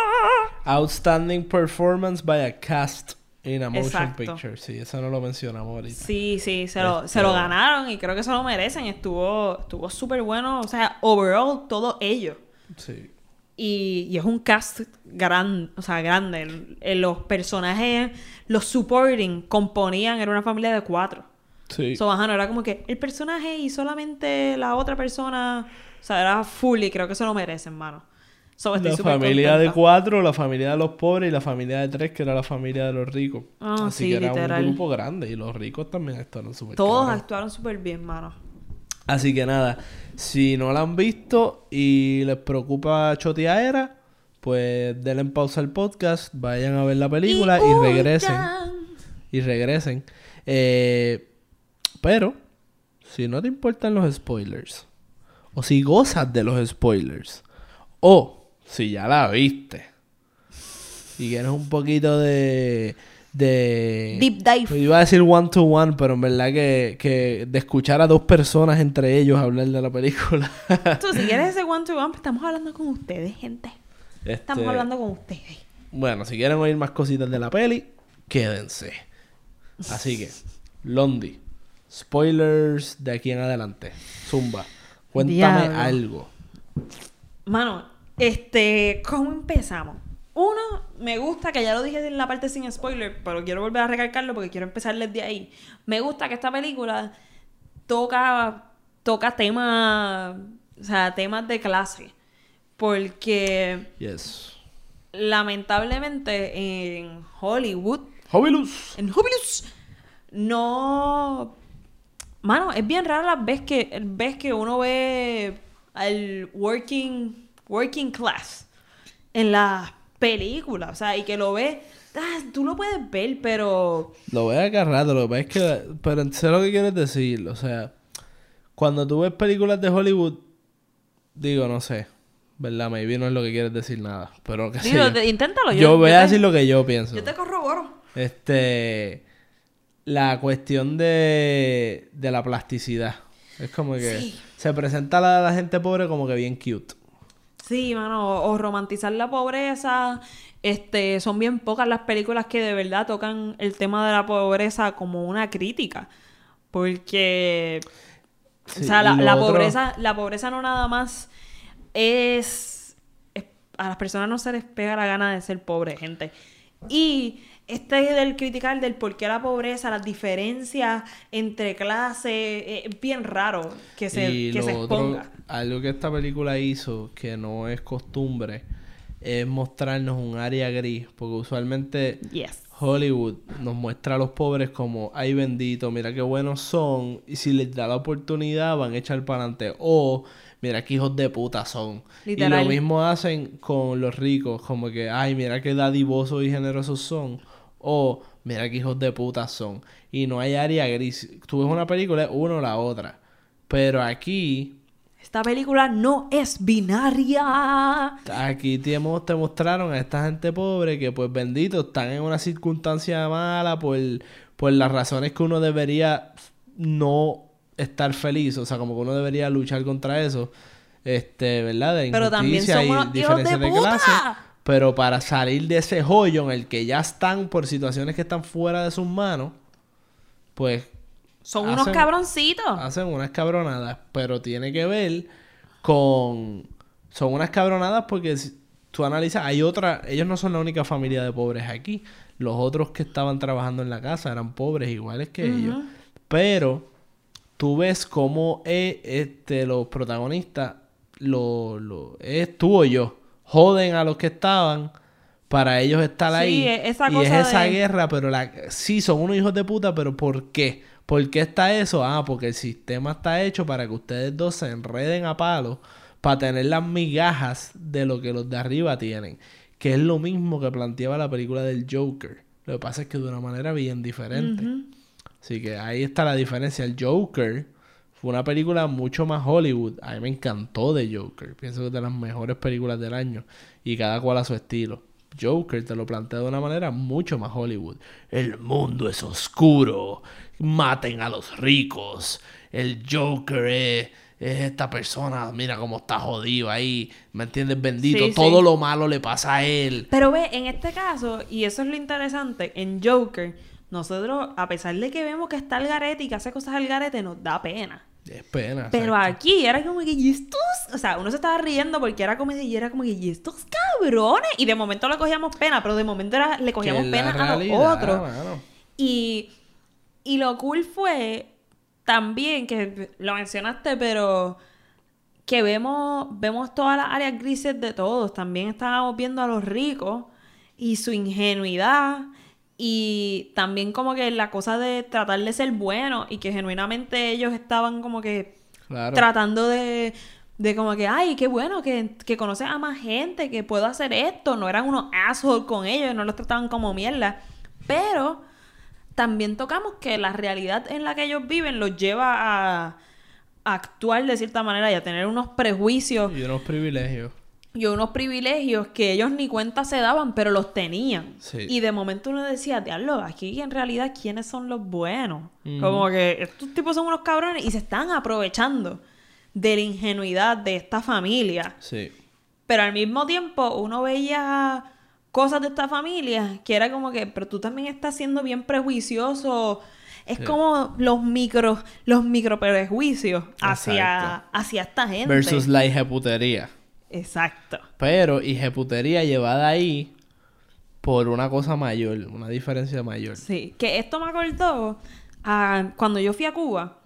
Outstanding performance by a cast in a motion Exacto. picture. Sí, eso no lo mencionamos ahorita. Sí, sí, se lo, Este- se lo ganaron y creo que se lo merecen. Estuvo estuvo súper bueno. O sea, overall, todo ello. Sí. Y, y es un cast gran, o sea, grande. El- el- los personajes, los supporting, componían, era una familia de cuatro. Sí. So, ajá, no era como que el personaje y solamente la otra persona. O sea, era full y creo que se lo merecen, mano. So, la familia de cuatro, la familia de los pobres y la familia de tres, que era la familia de los ricos. Ah, Así sí, que era literal. un grupo grande y los ricos también estaban súper Todos cabrón. actuaron súper bien, mano. Así que nada, si no la han visto y les preocupa Choteaera, pues denle en pausa al podcast, vayan a ver la película y, regresen. huyan. Y regresen. Eh, pero, si no te importan los spoilers, o si gozas de los spoilers, o si ya la viste y quieres un poquito de... de Deep dive. Iba a decir one to one, pero en verdad que, que de escuchar a dos personas entre ellos hablar de la película. Tú, si quieres ese one to one, pues estamos hablando con ustedes, gente. Estamos Este, hablando con ustedes. Bueno, si quieren oír más cositas de la peli, quédense. Así que, Londi, spoilers de aquí en adelante. Zumba, cuéntame Diablo. algo. Mano, este, ¿cómo empezamos? Uno, me gusta que ya lo dije en la parte sin spoiler, pero quiero volver a recalcarlo porque quiero empezar desde ahí. Me gusta que esta película toca, toca temas, o sea, temas de clase. Porque Yes. lamentablemente en Hollywood Hobilus. en Jubilus no mano es bien raro las veces que ves que uno ve al working working class en las películas o sea y que lo ve ah, tú lo puedes ver pero Lo voy a agarrar, lo que. Pero sé lo que quieres decir. O sea, cuando tú ves películas de Hollywood, digo, no sé. ¿Verdad? Maybe no es lo que quieres decir nada. Pero que digo, sé te- inténtalo yo. yo, voy yo a te- decir lo que yo pienso. yo te corroboro Este. La cuestión de. de la plasticidad. Es como que. Sí. Se presenta a la, la gente pobre como que bien cute. Sí, mano, o, o romantizar la pobreza. Este, son bien pocas las películas que de verdad tocan el tema de la pobreza como una crítica. Porque Sí, o sea, la, la otro- pobreza, la pobreza no nada más es, es- a las personas no se les pega la gana de ser pobre, gente. Y este del criticar del por qué la pobreza, las diferencias entre clases, eh, es bien raro que se, y que se otro, exponga. algo que esta película hizo, que no es costumbre, es mostrarnos un área gris. Porque usualmente Yes. Hollywood nos muestra a los pobres como, ay bendito, mira qué buenos son. Y si les da la oportunidad, van a echar para adelante. O, mira qué hijos de puta son. Y lo mismo hacen con los ricos, como que, ay, mira qué dadivosos y generosos son. O, mira qué hijos de puta son. Y no hay área gris. Tú ves una película, es uno o la otra. Pero aquí, Esta película no es binaria. Aquí te, mo- te mostraron a esta gente pobre que, pues bendito, están en una circunstancia mala por, por las razones que uno debería no estar feliz. O sea, como que uno debería luchar contra eso. Este, ¿verdad? De Pero también son unos hijos de de, puta. clase. Pero para salir de ese hoyo en el que ya están por situaciones que están fuera de sus manos, pues Son unos cabroncitos. hacen unas cabronadas, pero tiene que ver con... Son unas cabronadas porque si tú analizas, hay otra... Ellos no son la única familia de pobres aquí. Los otros que estaban trabajando en la casa eran pobres iguales que ellos. Pero tú ves cómo eh, este, los protagonistas, lo, lo, es tú o yo, joden a los que estaban para ellos estar Sí, ahí. e- y es esa de- guerra, pero la sí son unos hijos de puta, pero ¿por qué? ¿Por qué está eso? Ah, porque el sistema está hecho para que ustedes dos se enreden a palos para tener las migajas de lo que los de arriba tienen. Que es lo mismo que planteaba la película del Joker. Lo que pasa es que de una manera bien diferente. Así que ahí está la diferencia. El Joker fue una película mucho más Hollywood. A mí me encantó de Joker. Pienso que es de las mejores películas del año. Y cada cual a su estilo. Joker te lo plantea de una manera mucho más Hollywood. El mundo es oscuro. Maten a los ricos. El Joker es, es esta persona. Mira cómo está jodido ahí. ¿Me entiendes? Bendito. Sí, Todo sí. lo malo le pasa a él. Pero ve, en este caso, y eso es lo interesante, en Joker, nosotros, a pesar de que vemos que está el garete y que hace cosas al garete, nos da pena. Es pena. Pero exacto. aquí era como que, ¿y estos? O sea, uno se estaba riendo porque era comedia y era como que, ¿y estos cabrones? Y de momento le cogíamos pena, pero de momento era, le Que cogíamos pena a los otros. mano. Y, y lo cool fue también, que lo mencionaste, pero que vemos, vemos todas las áreas grises de todos. También estábamos viendo a los ricos y su ingenuidad. Y también como que la cosa de tratar de ser bueno y que genuinamente ellos estaban como que Claro. tratando de, de como que, ay, qué bueno que, que conoces a más gente, que puedo hacer esto. No eran unos assholes con ellos, no los trataban como mierda. Pero también tocamos que la realidad en la que ellos viven los lleva a, a actuar de cierta manera y a tener unos prejuicios Y unos privilegios. Y unos privilegios que ellos ni cuenta se daban, pero los tenían. Sí. Y de momento uno decía, diablo, aquí en realidad, ¿quiénes son los buenos? Como que estos tipos son unos cabrones y se están aprovechando de la ingenuidad de esta familia. Sí. Pero al mismo tiempo uno veía cosas de esta familia que era como que, pero tú también estás siendo bien prejuicioso. Es Sí. como los micro, los micro prejuicios hacia, Exacto. hacia esta gente. Versus la hijeputería. Exacto. Pero hijeputería llevada ahí por una cosa mayor, una diferencia mayor. Sí, que esto me acordó a cuando yo fui a Cuba.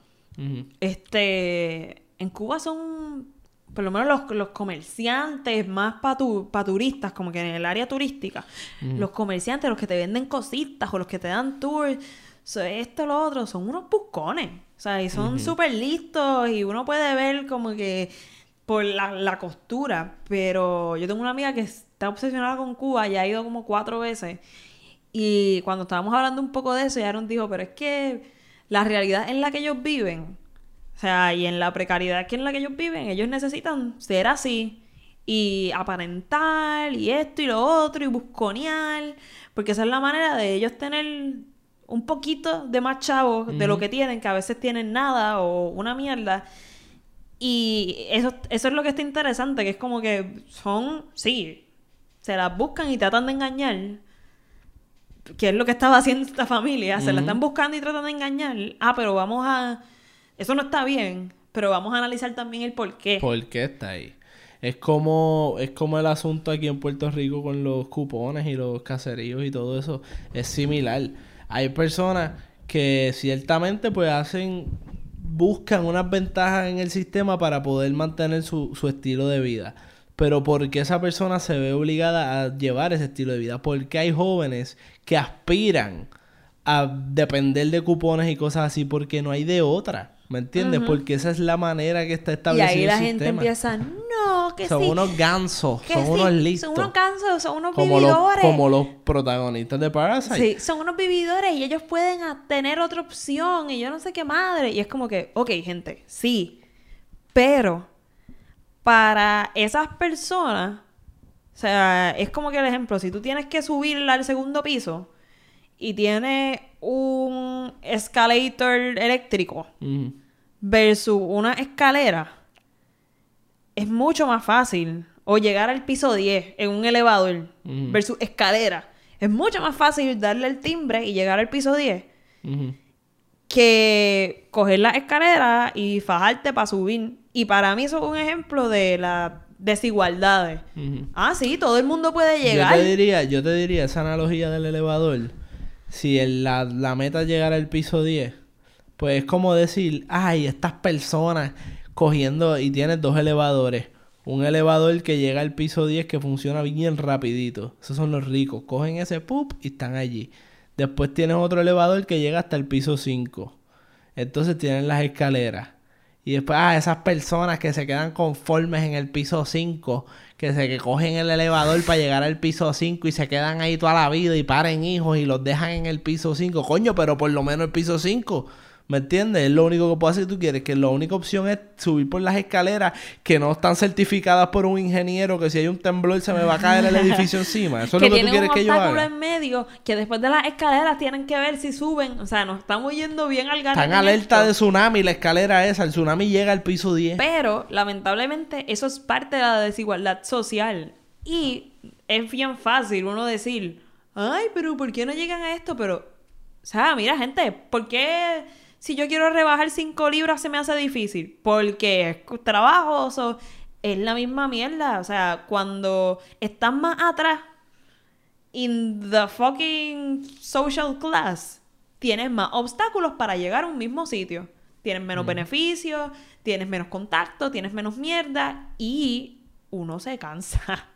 Este, en Cuba son, por lo menos los, los comerciantes más para turistas, como que en el área turística, los comerciantes, los que te venden cositas o los que te dan tours, so, esto, lo otro, son unos buscones. O sea, y son súper listos y uno puede ver como que por la, la costura. Pero yo tengo una amiga que está obsesionada con Cuba y ha ido como cuatro veces. Y cuando estábamos hablando un poco de eso, ella nos dijo, pero es que la realidad en la que ellos viven, o sea, y en la precariedad que en la que ellos viven, ellos necesitan ser así y aparentar y esto y lo otro y busconear, porque esa es la manera de ellos tener un poquito de más chavos de lo que tienen, que a veces tienen nada o una mierda. Y eso, eso es lo que está interesante, que es como que son, sí, se las buscan y tratan de engañar, que es lo que estaba haciendo esta familia, se la están buscando y tratan de engañar. Ah, pero vamos a... Eso no está bien, pero vamos a analizar también el por qué. ¿Por qué está ahí? Es como, es como el asunto aquí en Puerto Rico con los cupones y los caseríos y todo eso. Es similar. Hay personas que ciertamente pues hacen, buscan unas ventajas en el sistema para poder mantener su, su estilo de vida. Pero ¿por qué esa persona se ve obligada a llevar ese estilo de vida? Porque hay jóvenes que aspiran a depender de cupones y cosas así porque no hay de otra. ¿Me entiendes? Porque esa es la manera que está y establecido ahí la el gente sistema. empieza, no, que Son sí. unos gansos, que son sí, unos listos. Son unos gansos, son unos como, los, vividores. como los protagonistas de Parasite. Sí, son unos vividores y ellos pueden tener otra opción y yo no sé qué madre. Y es como que, ok, gente, sí. Pero para esas personas, o sea, es como que el ejemplo, si tú tienes que subir al segundo piso y tienes un escalator eléctrico versus una escalera, es mucho más fácil. O llegar al piso 10 en un elevador versus escalera. Es mucho más fácil darle el timbre y llegar al piso 10 Ujú. que coger la escalera y fajarte para subir. Y para mí eso es un ejemplo de las desigualdades. Ah, sí, todo el mundo puede Yo llegar. te diría, yo te diría esa analogía del elevador. Si el- la, la meta es llegar al piso 10, pues es como decir, ay, estas personas cogiendo y tienes dos elevadores. Un elevador que llega al piso 10 que funciona bien rapidito. Esos son los ricos. Cogen ese pup y están allí. Después tienes otro elevador que llega hasta el piso 5. Entonces tienen las escaleras. Y después, ah, esas personas que se quedan conformes en el piso 5, que se que cogen el elevador para llegar al piso 5 y se quedan ahí toda la vida y paren hijos y los dejan en el piso 5. Coño, pero por lo menos el piso 5. ¿Me entiendes? Es lo único que puedo hacer si tú quieres. Que la única opción es subir por las escaleras que no están certificadas por un ingeniero. Que si hay un temblor se me va a caer el edificio encima. Eso es que lo que tú quieres un que yo obstáculo haga. en medio que después de las escaleras tienen que ver si suben. O sea, nos estamos yendo bien al garete Están alerta esto. de tsunami, la escalera esa. El tsunami llega al piso 10. Pero, lamentablemente, eso es parte de la desigualdad social. Y es bien fácil uno decir, ay, pero ¿por qué no llegan a esto? Pero, o sea, mira, gente, ¿por qué si yo quiero rebajar 5 libras se me hace difícil? Porque es trabajoso, es la misma mierda. O sea, cuando estás más atrás, in the fucking social class, tienes más obstáculos para llegar a un mismo sitio. Tienes menos beneficios, tienes menos contacto, tienes menos mierda y uno se cansa.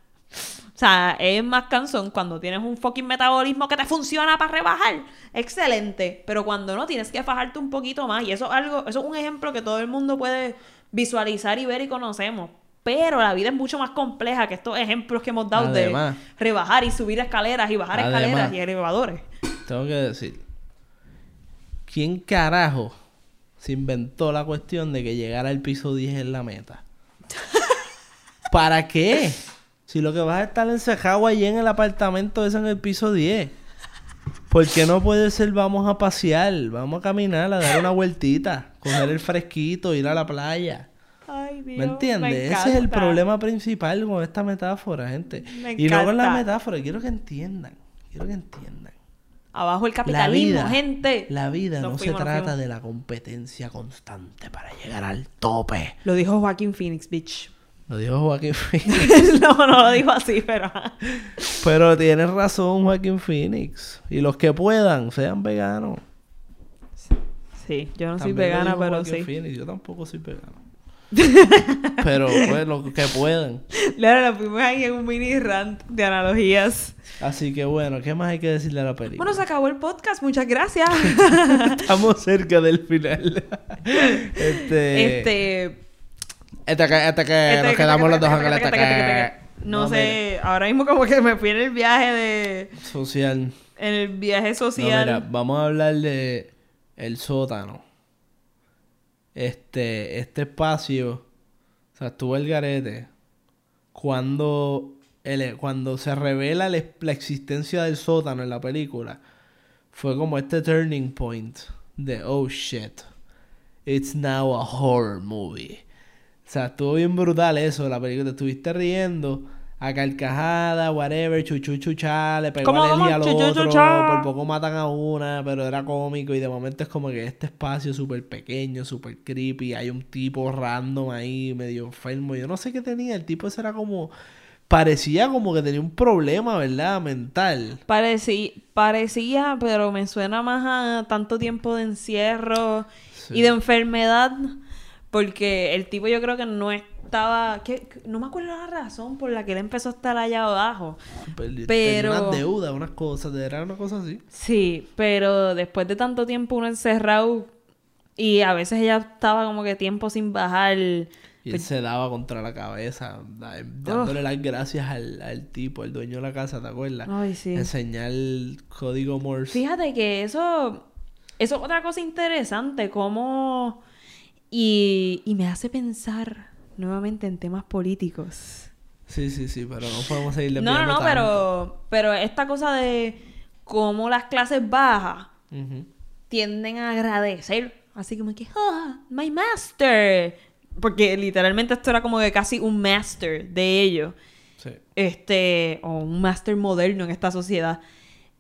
O sea, es más cansón cuando tienes un fucking metabolismo que te funciona para rebajar. Excelente. Pero cuando no, tienes que fajarte un poquito más. Y eso es algo, eso es un ejemplo que todo el mundo puede visualizar y ver y conocemos. Pero la vida es mucho más compleja que estos ejemplos que hemos dado Además. de rebajar y subir escaleras y bajar Además. escaleras y elevadores. Tengo que decir. ¿Quién carajo se inventó la cuestión de que llegar al piso 10 es la meta? ¿Para qué? Si lo que vas a estar encejado allí en el apartamento es en el piso 10. ¿Por qué no puede ser vamos a pasear, vamos a caminar, a dar una vueltita, coger el fresquito, ir a la playa? Ay, Dios. ¿Me entiendes? me Ese es el problema principal con esta metáfora, gente. Me y no con la metáfora, quiero que entiendan. Quiero que entiendan. Abajo el La capitalismo, vida, gente. la vida Nos no se fuimos, trata de la competencia constante para llegar al tope. Lo dijo Joaquín Phoenix, bitch. Lo dijo Joaquín Phoenix. no, no lo dijo así, pero... Pero tienes razón, Joaquín Phoenix. Y los que puedan, sean veganos. Sí, yo no soy También lo vegana, pero Joaquín sí. Phoenix. Yo tampoco soy vegano. pero pues los que puedan. Claro, la fuimos ahí en un mini rant de analogías. Así que bueno, ¿qué más hay que decirle a la película? Bueno, se acabó el podcast, muchas gracias. Estamos cerca del final. este... este... Hasta que, hasta que este- nos quedamos los dos ángeles hasta que... No sé, ahora mismo como que me fui en el viaje de... Social. En el viaje No, social. mira, vamos a hablar de el sótano. Este, este espacio, o sea, estuvo el garete. Cuando, el- cuando se revela el- la existencia del sótano en la película, fue como este turning point de, oh shit, it's now a horror movie. O sea, estuvo bien brutal eso, la película. Te estuviste riendo a carcajada, whatever, chuchu chuchá, le pegó ¿Cómo, a cómo? al otro, por poco matan a una, pero era cómico y de momento es como que este espacio súper pequeño, súper creepy, hay un tipo random ahí, medio enfermo, yo no sé qué tenía, el tipo ese era como, parecía como que tenía un problema, ¿verdad? Mental. Parecía, parecía, pero me suena más a tanto tiempo de encierro Sí. y de enfermedad, porque el tipo yo creo que no estaba, que, no me acuerdo la razón por la que él empezó a estar allá abajo. Pero- unas deudas, unas cosas, era una cosa así. Sí, pero después de tanto tiempo uno encerrado y a veces ella estaba como que tiempo sin bajar. Y Pues él se daba contra la cabeza, da- dándole las gracias al, al tipo, al dueño de la casa, ¿te acuerdas? Ay, sí. Enseñar el código Morse. Fíjate que eso, eso es otra cosa interesante, como... Y, y me hace pensar nuevamente en temas políticos. Sí, sí, sí, pero no podemos seguir No, no, no, tanto. pero, pero esta cosa de cómo las clases bajas tienden a agradecer. Así como que, ah, my master. Porque literalmente esto era como que casi un master de ellos. Sí. Este, o un master moderno en esta sociedad.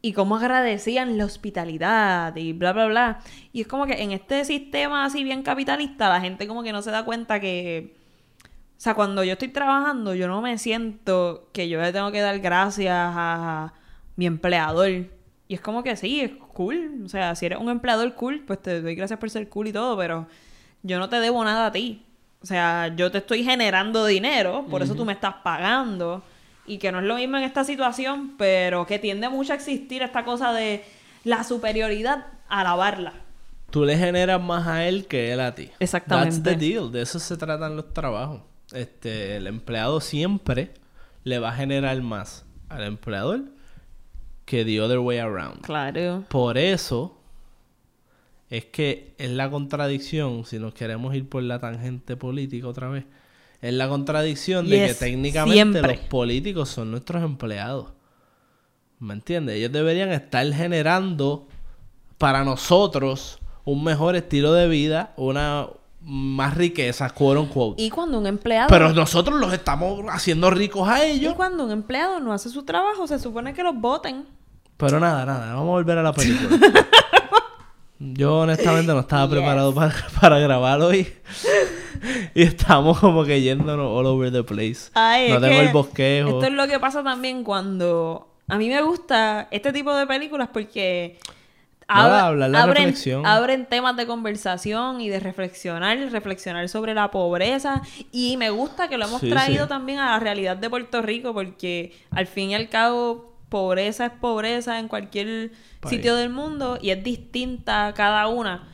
Y cómo agradecían la hospitalidad y bla, bla, bla. Y es como que en este sistema así bien capitalista, la gente como que no se da cuenta que... O sea, cuando yo estoy trabajando, yo no me siento que yo le tengo que dar gracias a mi empleador. Y es como que sí, es cool. O sea, si eres un empleador cool, pues te doy gracias por ser cool y todo, pero yo no te debo nada a ti. O sea, yo te estoy generando dinero, por eso tú me estás pagando. Y que no es lo mismo en esta situación, pero que tiende mucho a existir esta cosa de la superioridad, alabarla. Tú le generas más a él que él a ti. Exactamente. That's the deal. De eso se tratan los trabajos. Este, el empleado siempre le va a generar más al empleador que the other way around. Claro. Por eso es que es la contradicción, si nos queremos ir por la tangente política otra vez, es la contradicción de que técnicamente siempre. los políticos son nuestros empleados. ¿Me entiendes? Ellos deberían estar generando para nosotros un mejor estilo de vida, una más riqueza, quote unquote. Y cuando un empleado... Pero nosotros los estamos haciendo ricos a y ellos. cuando un empleado no hace su trabajo, se supone que los voten. Pero nada, nada, vamos a volver a la película. Yo honestamente no estaba Yes. preparado para, para grabar hoy. y estamos como que yéndonos all over the place. Ay, no es tengo que el bosquejo. Esto es lo que pasa también cuando... A mí me gusta este tipo de películas porque... Nada, ab- hablar la abren, reflexión. abren temas de conversación y de reflexionar, reflexionar sobre la pobreza. Y me gusta que lo hemos Sí, traído sí. también a la realidad de Puerto Rico porque al fin y al cabo pobreza es pobreza en cualquier País. sitio del mundo y es distinta cada una.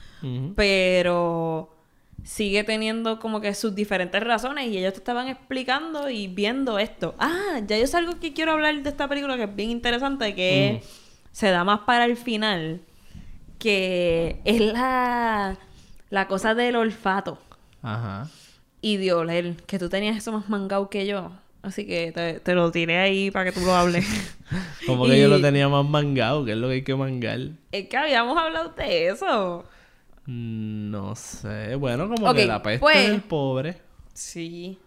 Pero sigue teniendo como que sus diferentes razones y ellos te estaban explicando y viendo esto. Ah, ya yo sé algo que quiero hablar de esta película que es bien interesante, que se da más para el final, que es la, la cosa del olfato Ajá. y de oler, que tú tenías eso más mangado que yo. Así que te, te lo tiré ahí para que tú lo hables. Como que yo lo tenía más mangado, que es lo que hay que mangar. es que habíamos hablado de eso. No sé. Bueno, como que la peste pues- del pobre. Sí.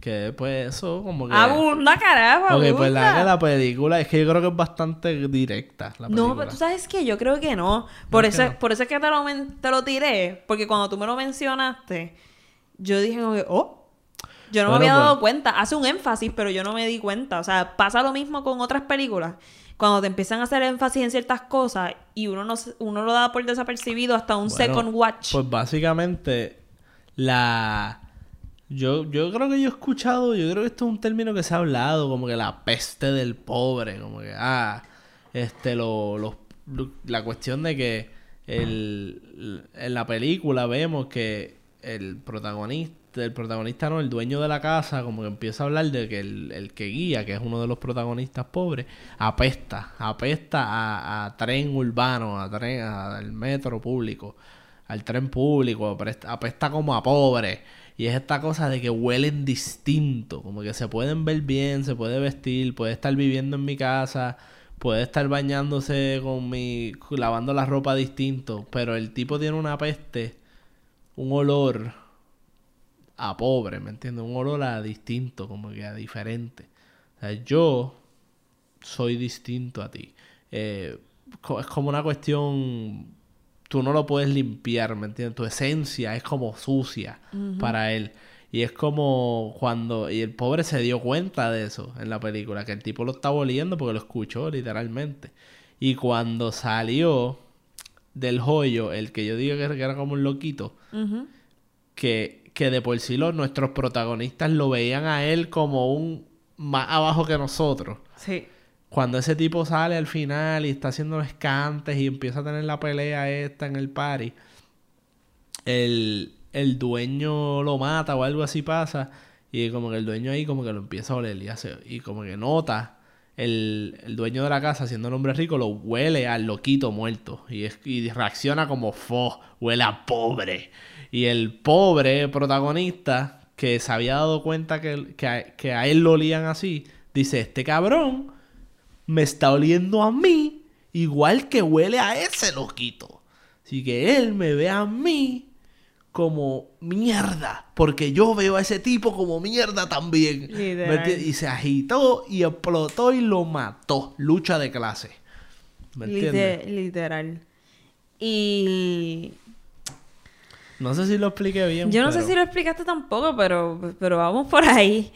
Que pues eso, como que. Abunda, carajo. Ok, pues la, que la película es que yo creo que es bastante directa. La No, pero tú sabes que yo creo que no. Por es eso, no? por eso es que te lo, te lo tiré. Porque cuando tú me lo mencionaste, yo dije como que, oh, yo no Bueno, me había dado pues- cuenta. Hace un énfasis, pero yo no me di cuenta. O sea, pasa lo mismo con otras películas. Cuando te empiezan a hacer énfasis en ciertas cosas y uno no se- uno lo da por desapercibido hasta un Bueno, second watch. Pues básicamente, la. Yo, yo creo que yo he escuchado, yo creo que esto es un término que se ha hablado, como que la peste del pobre, como que, ah, este, lo, lo- lo- la cuestión de que el, en la película vemos que el protagonista, el protagonista no, el dueño de la casa, como que empieza a hablar de que el, el que guía, que es uno de los protagonistas pobres, apesta, apesta a, a tren urbano, a tren, a- al metro público, al tren público, apesta, apesta como a pobre. Y es esta cosa de que huelen distinto, como que se pueden ver bien, se puede vestir, puede estar viviendo en mi casa, puede estar bañándose con mi, lavando la ropa distinto, pero el tipo tiene una peste, un olor a pobre, ¿me entiendes? Un olor a distinto, como que a diferente. O sea, yo soy distinto a ti. Eh, es como una cuestión, tú no lo puedes limpiar, ¿me entiendes? Tu esencia es como sucia para él. Y es como cuando, y el pobre se dio cuenta de eso en la película, que el tipo lo estaba oliendo porque lo escuchó literalmente. Y cuando salió del joyo, el que yo digo que era- como un loquito, que, que de por sí los, nuestros protagonistas lo veían a él como un más abajo que nosotros. Sí. Cuando ese tipo sale al final y está haciendo los cantes y empieza a tener la pelea esta en el party, el, el dueño lo mata o algo así pasa y como que el dueño ahí como que lo empieza a oler y, hace, y como que nota el, dueño de la casa siendo un hombre rico lo huele al loquito muerto y, es, y reacciona como fo, huele a pobre y el pobre protagonista que se había dado cuenta que, que, a, que a él lo olían así dice este cabrón me está oliendo a mí igual que huele a ese loquito. Así que él me ve a mí como mierda, porque yo veo a ese tipo como mierda también. Y se agitó y explotó y lo mató. Lucha de clase. ¿Me entiendes? Lite- literal. Y No sé si lo expliqué bien. Yo no sé si lo explicaste tampoco, pero, pero vamos por ahí.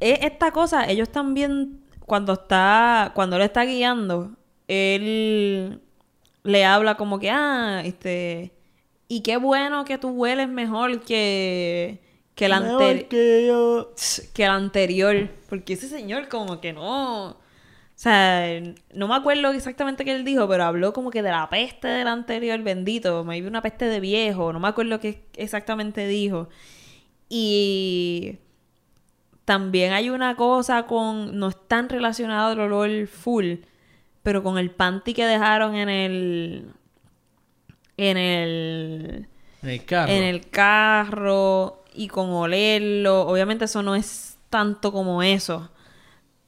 Es esta cosa, ellos también, cuando está, cuando él está guiando, él le habla como que, ah, este, y qué bueno que tú hueles mejor que, que el anterior. que que el anterior. Porque ese señor como que no... O sea, no me acuerdo exactamente qué él dijo, pero habló como que de la peste del anterior, bendito. Me una peste de viejo, no me acuerdo qué exactamente dijo. Y también hay una cosa con... No es tan relacionado al olor full, pero con el panty que dejaron en el... En el En el carro. en el carro y con olerlo. Obviamente eso no es tanto como eso.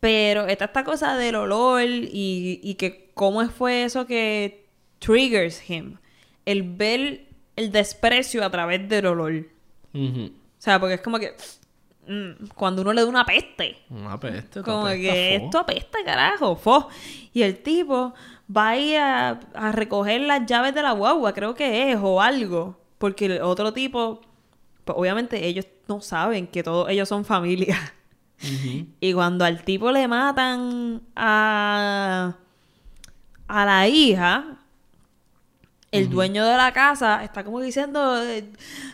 Pero está esta cosa del olor y, y que cómo fue eso que triggers him. El ver el desprecio a través del olor. O sea, porque es como que mm, cuando uno le da una peste. Una peste. Como apesta, que fo. esto apesta, carajo, fo. Y el tipo va a ir a, a recoger las llaves de la guagua, creo que es, o algo. Porque el otro tipo, pues obviamente ellos no saben que todos ellos son familia. Y cuando al tipo le matan a, a la hija, el dueño de la casa está como diciendo, eh,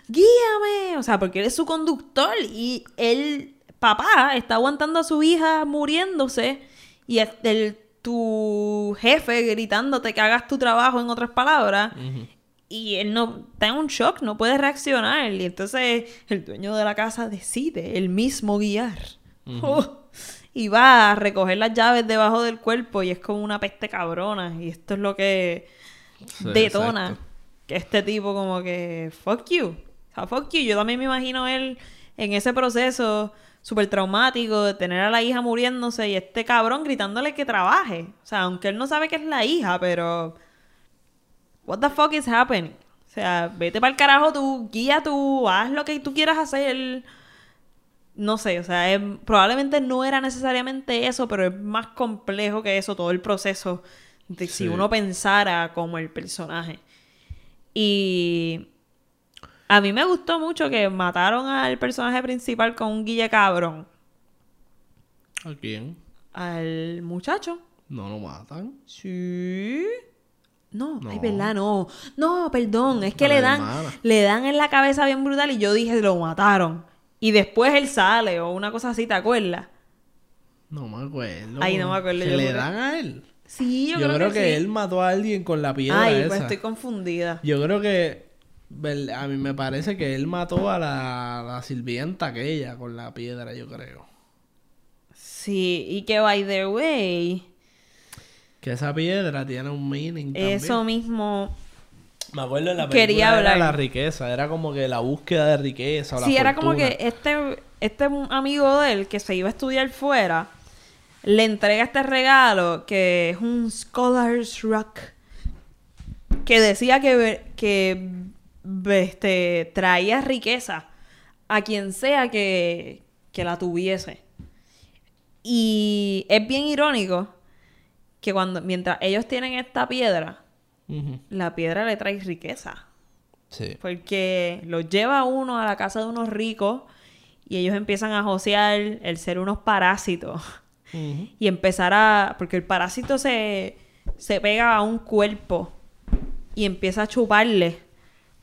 guíame, o sea, porque él es su conductor y el papá está aguantando a su hija muriéndose y el, el- tu jefe gritándote que hagas tu trabajo en otras palabras. Y él no está en un shock, no puede reaccionar. Y entonces el dueño de la casa decide él mismo guiar. Oh, y va a recoger las llaves debajo del cuerpo y es como una peste cabrona. Y esto es lo que Sí, detona exacto. que este tipo como que fuck you. O sea, fuck you. Yo también me imagino él en ese proceso súper traumático de tener a la hija muriéndose y este cabrón gritándole que trabaje. O sea, aunque él no sabe que es la hija, pero what the fuck is happening? O sea, vete para el carajo tú, guía tú, haz lo que tú quieras hacer. No sé, o sea, es- probablemente no era necesariamente eso, pero es más complejo que eso, todo el proceso de si uno pensara como el personaje. Y a mí me gustó mucho que mataron al personaje principal con un guille cabrón. ¿A quién? Al muchacho. No lo matan. Sí. No, No. ay, verdad, no. No, perdón, es que la le dan, hermana. le dan en la cabeza bien brutal y yo dije, lo mataron. Y después él sale o una cosa así, ¿te acuerdas? No me acuerdo. Ay, no me acuerdo, ¿Que yo le creo- dan a él? Sí, yo, Yo, creo, que, sí. él mató a alguien con la piedra Ay, esa. pues estoy confundida. Yo creo que... A mí me parece que él mató a la, la sirvienta aquella con la piedra, yo creo. Sí, y que by the way, Que esa piedra tiene un meaning también. eso mismo. Me acuerdo en la Quería película era hablar. la riqueza. Era como que la búsqueda de riqueza o la Sí, era como que este, este amigo de él que se iba a estudiar fuera le entrega este regalo que es un Scholar's Rock que decía que, que este, traía riqueza a quien sea que, que la tuviese. Y es bien irónico que cuando mientras ellos tienen esta piedra, la piedra le trae riqueza. Sí. Porque los lleva uno a la casa de unos ricos y ellos empiezan a josear el ser unos parásitos. Y empezar a... Porque el parásito se, se pega a un cuerpo y empieza a chuparle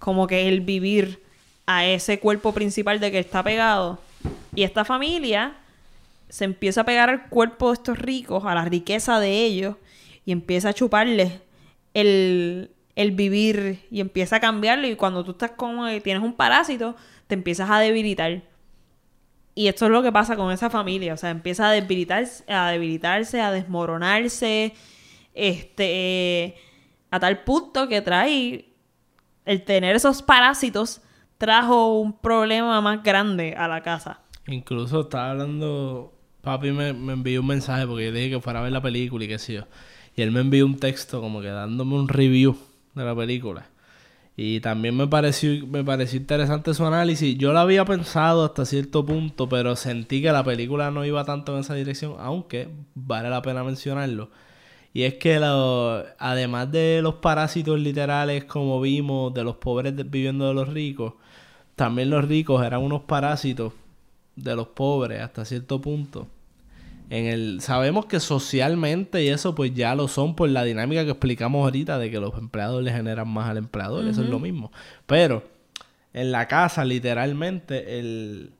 como que el vivir a ese cuerpo principal de que está pegado. Y esta familia se empieza a pegar al cuerpo de estos ricos, a la riqueza de ellos, y empieza a chuparle el, el vivir y empieza a cambiarlo. Y cuando tú estás como tienes un parásito, te empiezas a debilitar. Y esto es lo que pasa con esa familia. O sea, empieza a debilitarse, a debilitarse, a desmoronarse. Este. A tal punto que trae. El tener esos parásitos trajo un problema más grande a la casa. Incluso estaba hablando. Papi me, me envió un mensaje porque yo dije que fuera a ver la película y qué sé yo. Y él me envió un texto como que dándome un review de la película. Y también me pareció, me pareció interesante su análisis. Yo lo había pensado hasta cierto punto, pero sentí que la película no iba tanto en esa dirección, aunque vale la pena mencionarlo. Y es que lo- además de los parásitos literales como vimos, de los pobres de- viviendo de los ricos, también los ricos eran unos parásitos de los pobres hasta cierto punto. En el, sabemos que socialmente y eso pues ya lo son por la dinámica que explicamos ahorita de que los empleados le generan más al empleador, eso es lo mismo. Pero en la casa, literalmente, el,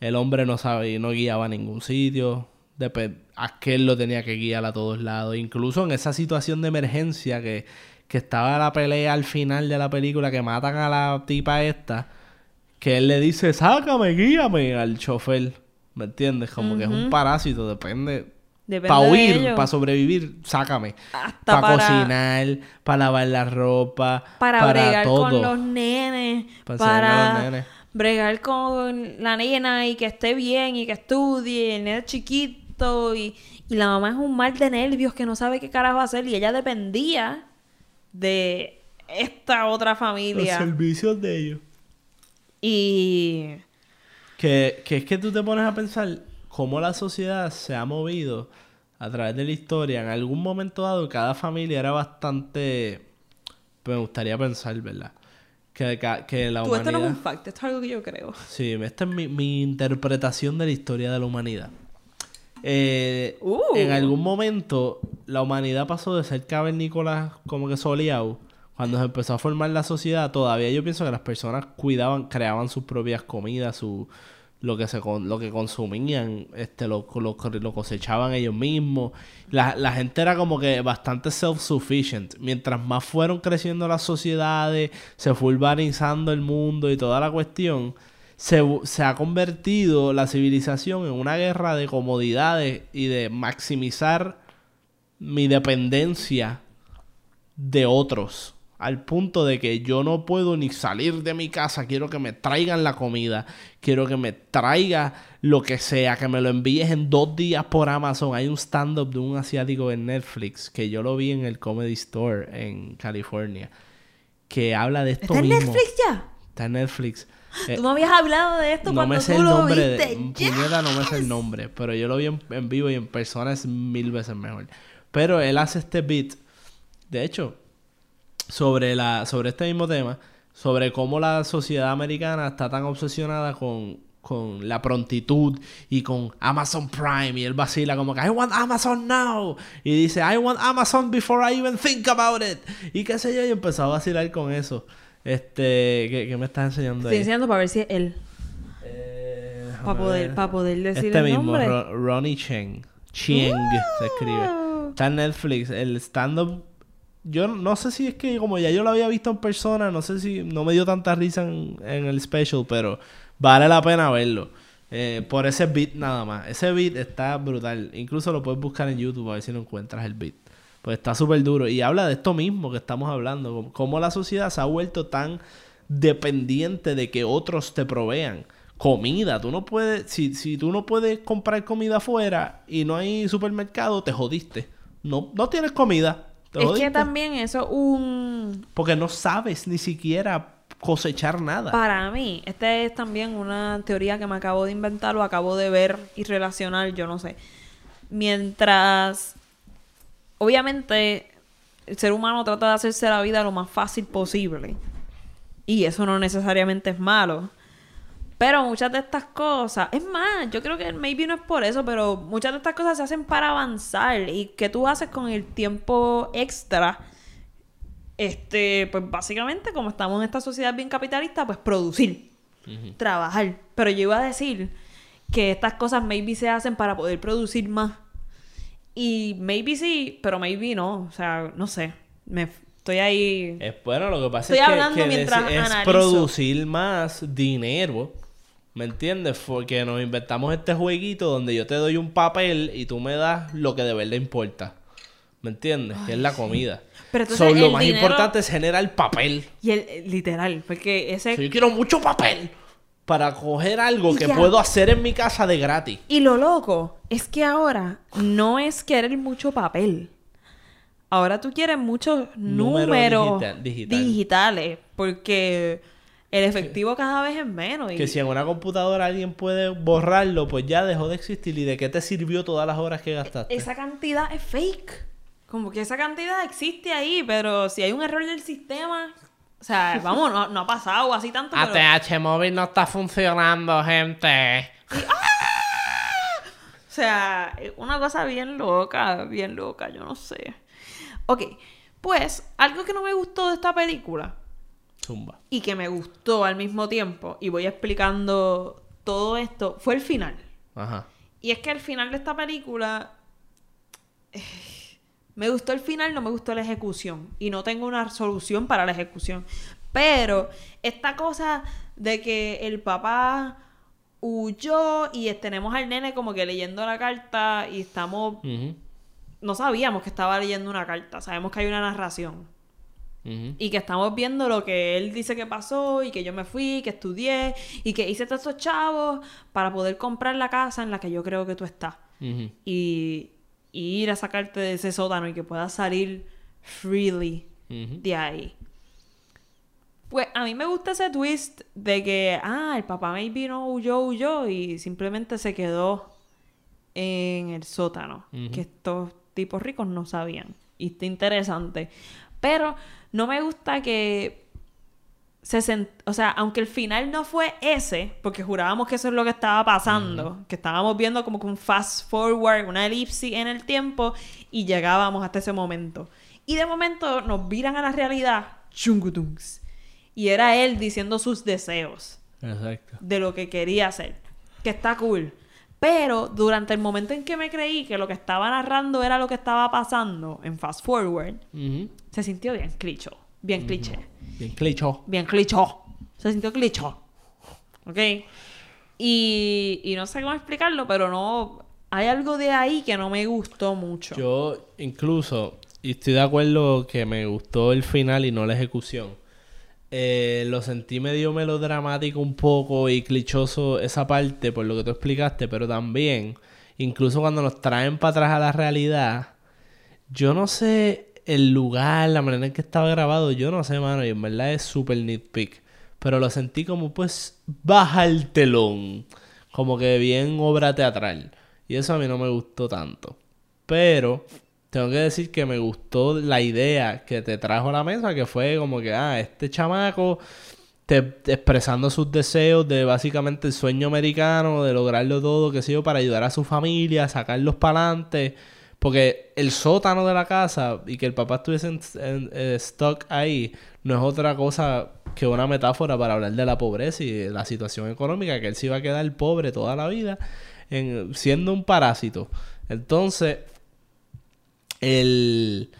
el hombre no sabe, no guiaba a ningún sitio. Depe- Aquel lo tenía que guiar a todos lados. Incluso en esa situación de emergencia que, que estaba la pelea al final de la película que matan a la tipa esta, que él le dice, sácame, guíame al chofer. ¿Me entiendes? Como que es un parásito, depende. Depende Para de huir, para sobrevivir, sácame. Hasta Para para- cocinar, para lavar la ropa, para, bregar todo. con los nenes, Para los nenes. bregar con la nena y que esté bien y que estudie, el nene es y, y la mamá es un mal de nervios que no sabe qué carajo hacer y ella dependía de esta otra Los familia. servicios de ellos. Y Que, que es que tú te pones a pensar cómo la sociedad se ha movido a través de la historia. En algún momento dado, cada familia era bastante. Me gustaría pensar, ¿verdad? Que, que, que la tú, esto no es humanidad. un fact, esto es algo que yo creo. Sí, esta es mi, mi interpretación de la historia de la humanidad. Eh, Uh. En algún momento, la humanidad pasó de ser cavernícolas como que soleado. Cuando se empezó a formar la sociedad, todavía yo pienso que las personas cuidaban, creaban sus propias comidas, su, lo que se con- lo que consumían, este, lo, lo, lo cosechaban ellos mismos. La, la gente era como que bastante self-sufficient. Mientras más fueron creciendo las sociedades, se fue urbanizando el mundo y toda la cuestión, se, se ha convertido la civilización en una guerra de comodidades y de maximizar mi dependencia de otros. Al punto de que yo no puedo ni salir de mi casa. Quiero que me traigan la comida. Quiero que me traiga lo que sea. Que me lo envíes en dos días por Amazon. Hay un stand-up de un asiático en Netflix. Que yo lo vi en el Comedy Store en California. Que habla de esto ¿Está en mismo. Netflix ya? Está en Netflix. Eh, Tú me habías hablado de esto no cuando me sé tú el lo nombre viste. de puñeta no me sé el nombre pero yo lo vi en, en vivo y en persona es mil veces mejor. Pero él hace este beat de hecho sobre la sobre este mismo tema sobre cómo la sociedad americana está tan obsesionada con con la prontitud y con Amazon Prime y él vacila como que I want Amazon now y dice I want Amazon before I even think about it y qué sé yo y empezó a vacilar con eso este ¿qué, qué me estás enseñando Estoy ahí? enseñando para ver si es él. Eh, Para poder, para poder decir Este el mismo, nombre. Ro- Ronnie Cheng. Cheng se escribe. Está en Netflix. El stand-up. Yo no sé si es que como ya yo lo había visto en persona, no sé si no me dio tanta risa en, en el special, pero vale la pena verlo. Eh, por ese beat nada más. Ese beat está brutal. Incluso lo puedes buscar en YouTube a ver si no encuentras el beat. Pues está súper duro. Y habla de esto mismo que estamos hablando. Cómo la sociedad se ha vuelto tan dependiente de que otros te provean. Comida, tú no puedes, si, si tú no puedes comprar comida afuera y no hay supermercado, te jodiste. No, no tienes comida. te Es jodiste. que también eso es un... Porque no sabes ni siquiera cosechar nada. Para mí, esta es también una teoría que me acabo de inventar o acabo de ver y relacionar, yo no sé. Mientras, obviamente, el ser humano trata de hacerse la vida lo más fácil posible. Y eso no necesariamente es malo. Pero muchas de estas cosas, es más, yo creo que maybe no es por eso, pero muchas de estas cosas se hacen para avanzar. ¿Y qué tú haces con el tiempo extra? Este, pues básicamente, como estamos en esta sociedad bien capitalista, pues producir, trabajar. Pero yo iba a decir que estas cosas maybe se hacen para poder producir más. Y maybe sí, pero maybe no. O sea, no sé. Me estoy ahí. Es bueno, lo que pasa Estoy es que, hablando que mientras es, producir más dinero. ¿Me entiendes? Porque nos inventamos este jueguito donde yo te doy un papel y tú me das lo que de verdad importa. ¿Me entiendes? que es la comida. Pero entonces So, lo más dinero- importante es generar papel. Y el, eh, literal, porque ese. So, yo quiero mucho papel para coger algo que ya. puedo hacer en mi casa de gratis. Y lo loco es que ahora no es querer mucho papel. Ahora tú quieres muchos Número números digital- digital. digitales. Porque el efectivo cada vez es menos. y- Que si en una computadora alguien puede borrarlo, pues ya dejó de existir. ¿Y de qué te sirvió todas las horas que gastaste? Esa cantidad es fake. Como que esa cantidad existe ahí, pero si hay un error del sistema. O sea, vamos, no, no ha pasado así tanto. pero- ATH móvil no está funcionando, gente. O sea, una cosa bien loca, bien loca, yo no sé. Ok, pues algo que no me gustó de esta película Zumba. y que me gustó al mismo tiempo, y voy explicando todo esto, fue el final. Ajá. Y es que el final de esta película. Me gustó el final, no me gustó la ejecución. Y no tengo una solución para la ejecución. Pero esta cosa de que el papá huyó y tenemos al nene como que leyendo la carta y estamos. No sabíamos que estaba leyendo una carta, sabemos que hay una narración. Y que estamos viendo lo que él dice que pasó y que yo me fui, que estudié y que hice todos estos chavos para poder comprar la casa en la que yo creo que tú estás. Y ir a sacarte de ese sótano y que puedas salir freely de ahí. Pues a mí me gusta ese twist de que, ah, el papá maybe no huyó, huyó y simplemente se quedó en el sótano. Que estos tipos ricos no sabían. Y está interesante. Pero no me gusta que se sent- o sea, aunque el final no fue ese, porque jurábamos que eso es lo que estaba pasando, que estábamos viendo como que un fast forward, una elipsis en el tiempo y llegábamos hasta ese momento. Y de momento nos viran a la realidad, chungutungs. Y era él diciendo sus deseos Exacto. de lo que quería hacer. Que está cool. Pero durante el momento en que me creí que lo que estaba narrando era lo que estaba pasando en Fast Forward, se sintió bien cliché. Bien cliché. Bien clicho. Bien cliché. Se sintió cliché. ¿Ok? Y, y no sé cómo explicarlo, pero no... Hay algo de ahí que no me gustó mucho. Yo incluso, y estoy de acuerdo que me gustó el final y no la ejecución. Eh, lo sentí medio melodramático un poco y clichoso esa parte por lo que tú explicaste, pero también, incluso cuando nos traen para atrás a la realidad, yo no sé el lugar, la manera en que estaba grabado, yo no sé, mano, y en verdad es súper nitpick. Pero lo sentí como, pues, baja el telón. Como que bien obra teatral. Y eso a mí no me gustó tanto. Pero tengo que decir que me gustó la idea que te trajo a la mesa, que fue como que, ah, este chamaco te, expresando sus deseos de básicamente el sueño americano, de lograrlo todo, que sé para ayudar a su familia, sacarlos para adelante. Porque el sótano de la casa y que el papá estuviese en- eh, stuck ahí no es otra cosa que una metáfora para hablar de la pobreza y la situación económica, que él se iba a quedar pobre toda la vida en, siendo un parásito. Entonces, el,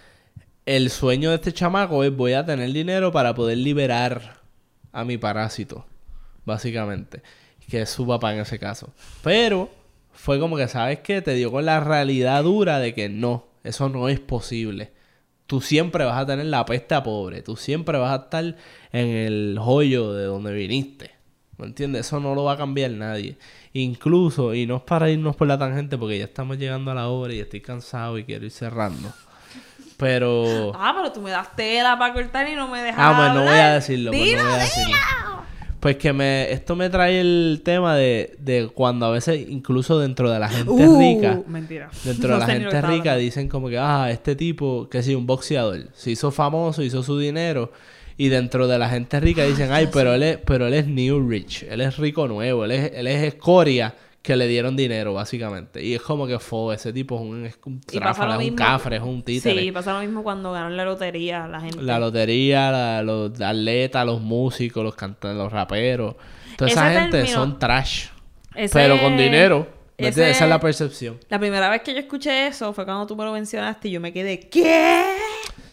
el sueño de este chamaco es voy a tener dinero para poder liberar a mi parásito, básicamente, que es su papá en ese caso. Pero fue como que, ¿sabes qué? Te dio con la realidad dura de que no, eso no es posible. Tú siempre vas a tener la peste a pobre, tú siempre vas a estar en el hoyo de donde viniste. ¿Me entiendes? Eso no lo va a cambiar nadie. Incluso, y no es para irnos por la tangente, porque ya estamos llegando a la hora y estoy cansado y quiero ir cerrando. Pero... Ah, pero tú me das tela para cortar y no me dejas Ah, pues no voy a decirlo, pues no Dilo, voy a decirlo. Pues que me, esto me trae el tema de, de cuando a veces, incluso dentro de la gente Uh, rica, mentira. dentro No de la gente rica dicen como que, ah, este tipo, que sí, un boxeador, se hizo famoso, hizo su dinero, y dentro de la gente rica dicen, ay, pero él es, pero él es new rich, él es rico nuevo, él es, él es escoria que le dieron dinero, básicamente. Y es como que fue, ese tipo es un, es un tráfala, es un mismo- cafre, es un títere. Sí, pasa lo mismo cuando ganan la lotería la gente. La lotería, la- los atletas, los músicos, los cantantes, los raperos. Toda esa gente término- son trash. Ese- Pero con dinero. Esa es la percepción. La primera vez que yo escuché eso fue cuando tú me lo mencionaste y yo me quedé, ¿qué?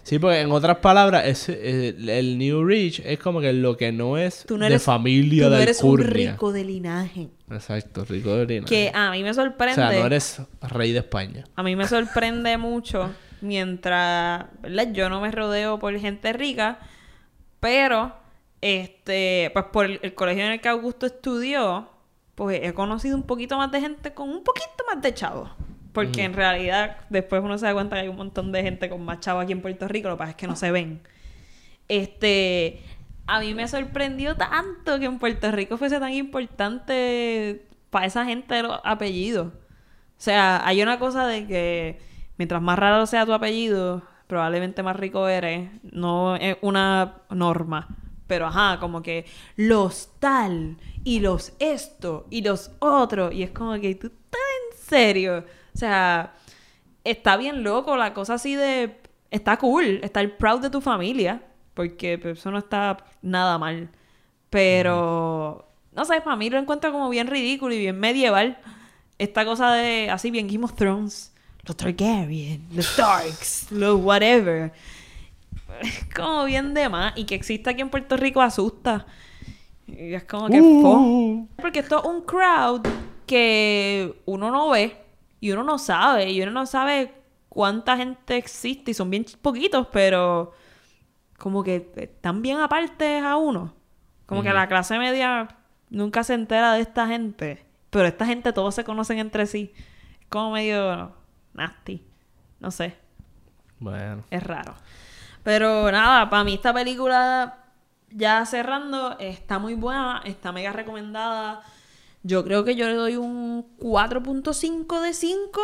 Sí, porque en otras palabras, es, eh, el New Rich es como que lo que no es de familia tú no de eres un rico de linaje. Exacto, rico de orina. Que a mí me O sorprende. sea, no eres rey de España. A mí me sorprende mucho mientras, ¿verdad? Yo no me rodeo por gente rica, pero, este, pues por el, el colegio en el que Augusto estudió, pues he conocido un poquito más de gente con un poquito más de chavos. Porque en realidad después uno se da cuenta que hay un montón de gente con más chavos aquí en Puerto Rico, lo que pasa es que no se ven. Este, a mí me sorprendió tanto que en Puerto Rico fuese tan importante para esa gente los apellidos. O sea, hay una cosa de que mientras más raro sea tu apellido, probablemente más rico eres. No es una norma. Pero ajá, como que los tal y los esto y los otros. Y es como que tú estás en serio. O sea, está bien loco la cosa así de... Está cool estar proud de tu familia. Porque pues, eso no está nada mal. Pero, no sé, para mí lo encuentro como bien ridículo y bien medieval. Esta cosa de, así bien Game of Thrones, los Targaryen, los Starks, los whatever. Es como bien de más. Y que exista aquí en Puerto Rico asusta. Y es como que fo. Porque esto es un crowd que uno no ve y uno no sabe. Y uno no sabe cuánta gente existe. Y son bien poquitos, pero como que están bien apartes a uno. Como que la clase media nunca se entera de esta gente. Pero esta gente todos se conocen entre sí. Es como medio nasty. No sé. Bueno. Es raro. Pero nada, para mí esta película, ya cerrando, está muy buena, está mega recomendada. Yo creo que yo le doy un 4.5 de 5.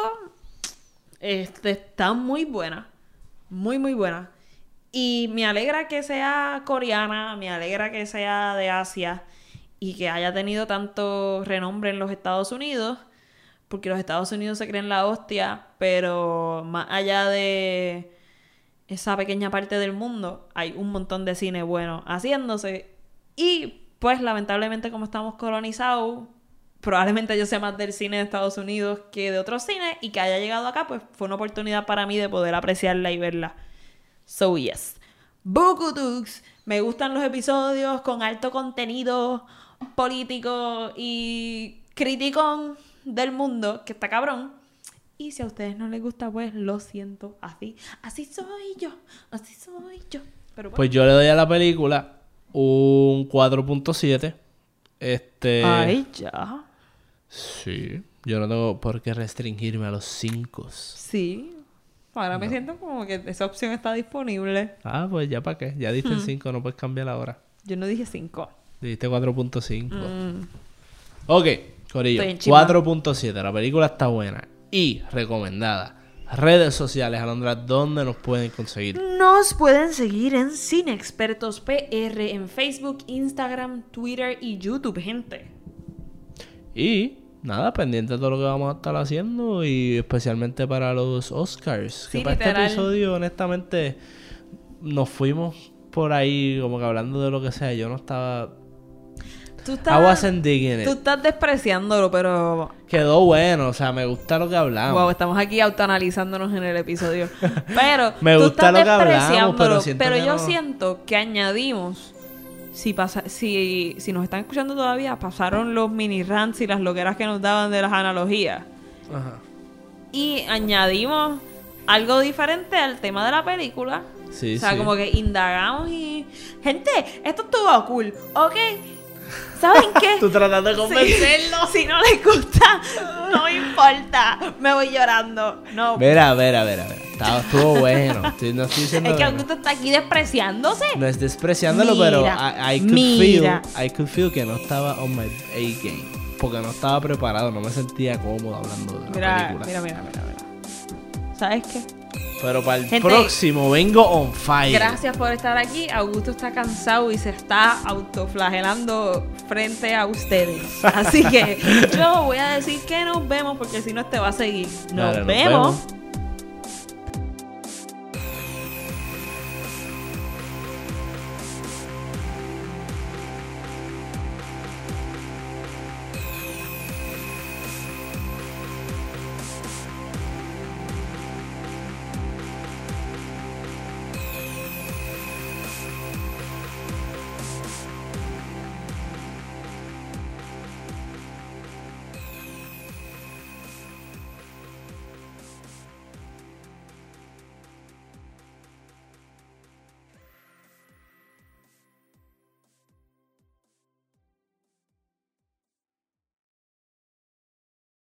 Este, está muy buena. Muy, muy buena. Y me alegra que sea coreana, me alegra que sea de Asia y que haya tenido tanto renombre en los Estados Unidos, porque los Estados Unidos se creen la hostia, pero más allá de esa pequeña parte del mundo, hay un montón de cine bueno haciéndose. Y pues lamentablemente como estamos colonizados, probablemente yo sé más del cine de Estados Unidos que de otros cines y que haya llegado acá, pues fue una oportunidad para mí de poder apreciarla y verla. So yes. Bukutux. Me gustan los episodios con alto contenido político y criticón del mundo, que está cabrón. Y si a ustedes no les gusta, pues lo siento. Así, así soy yo. Así soy yo. Pero bueno. Pues yo le doy a la película un 4.7. Este. Ay, ya. Sí. Yo no tengo por qué restringirme a los 5. Sí. Ahora me siento como que esa opción está disponible. Ah, pues ya para qué. Ya diste el 5, no puedes cambiar ahora. Yo no dije 5. Diste 4.5. Mm. Ok, Corillo. Estoy en chimba. 4.7. La película está buena y recomendada. Redes sociales, Alondra, ¿dónde nos pueden conseguir? Nos pueden seguir en Cine Expertos PR en Facebook, Instagram, Twitter y YouTube, gente. Y nada, pendiente de todo lo que vamos a estar haciendo y especialmente para los Oscars. Sí, que para literal. este episodio, honestamente, nos fuimos por ahí como que hablando de lo que sea. Yo no estaba... Tú I estás, wasn't digging tú it. estás despreciándolo, pero... Quedó bueno, o sea, me gusta lo que hablamos. Wow, estamos aquí autoanalizándonos en el episodio. Pero Me tú gusta estás lo que hablamos, pero siento que yo no. siento que añadimos... Si, pasa, si, si nos están escuchando todavía, pasaron los mini rants y las loqueras que nos daban de las analogías. Ajá. Y añadimos algo diferente al tema de la película. Sí, o sea, sí. como que indagamos y... Gente, esto estuvo cool, ¿ok? ¿Saben qué? Tú tratando de convencerlo. Si no les gusta, no importa. Me voy llorando. No. Mira, mira, mira, mira. Estaba, estuvo bueno. Estoy- no estoy diciendo es que. Augusto está aquí despreciándose. No es despreciándolo, Mira, pero I, I could mira. feel, I could feel que no estaba on my A game. Porque no estaba preparado, no me sentía cómodo hablando de la Mira, película. mira, mira, mira, mira. ¿Sabes qué? Pero para el Gente, próximo vengo on fire. Gracias por estar aquí. Augusto está cansado y se está autoflagelando frente a ustedes. Así que yo voy a decir que nos vemos porque si no este va a seguir. Nos Dale, nos vemos. vemos.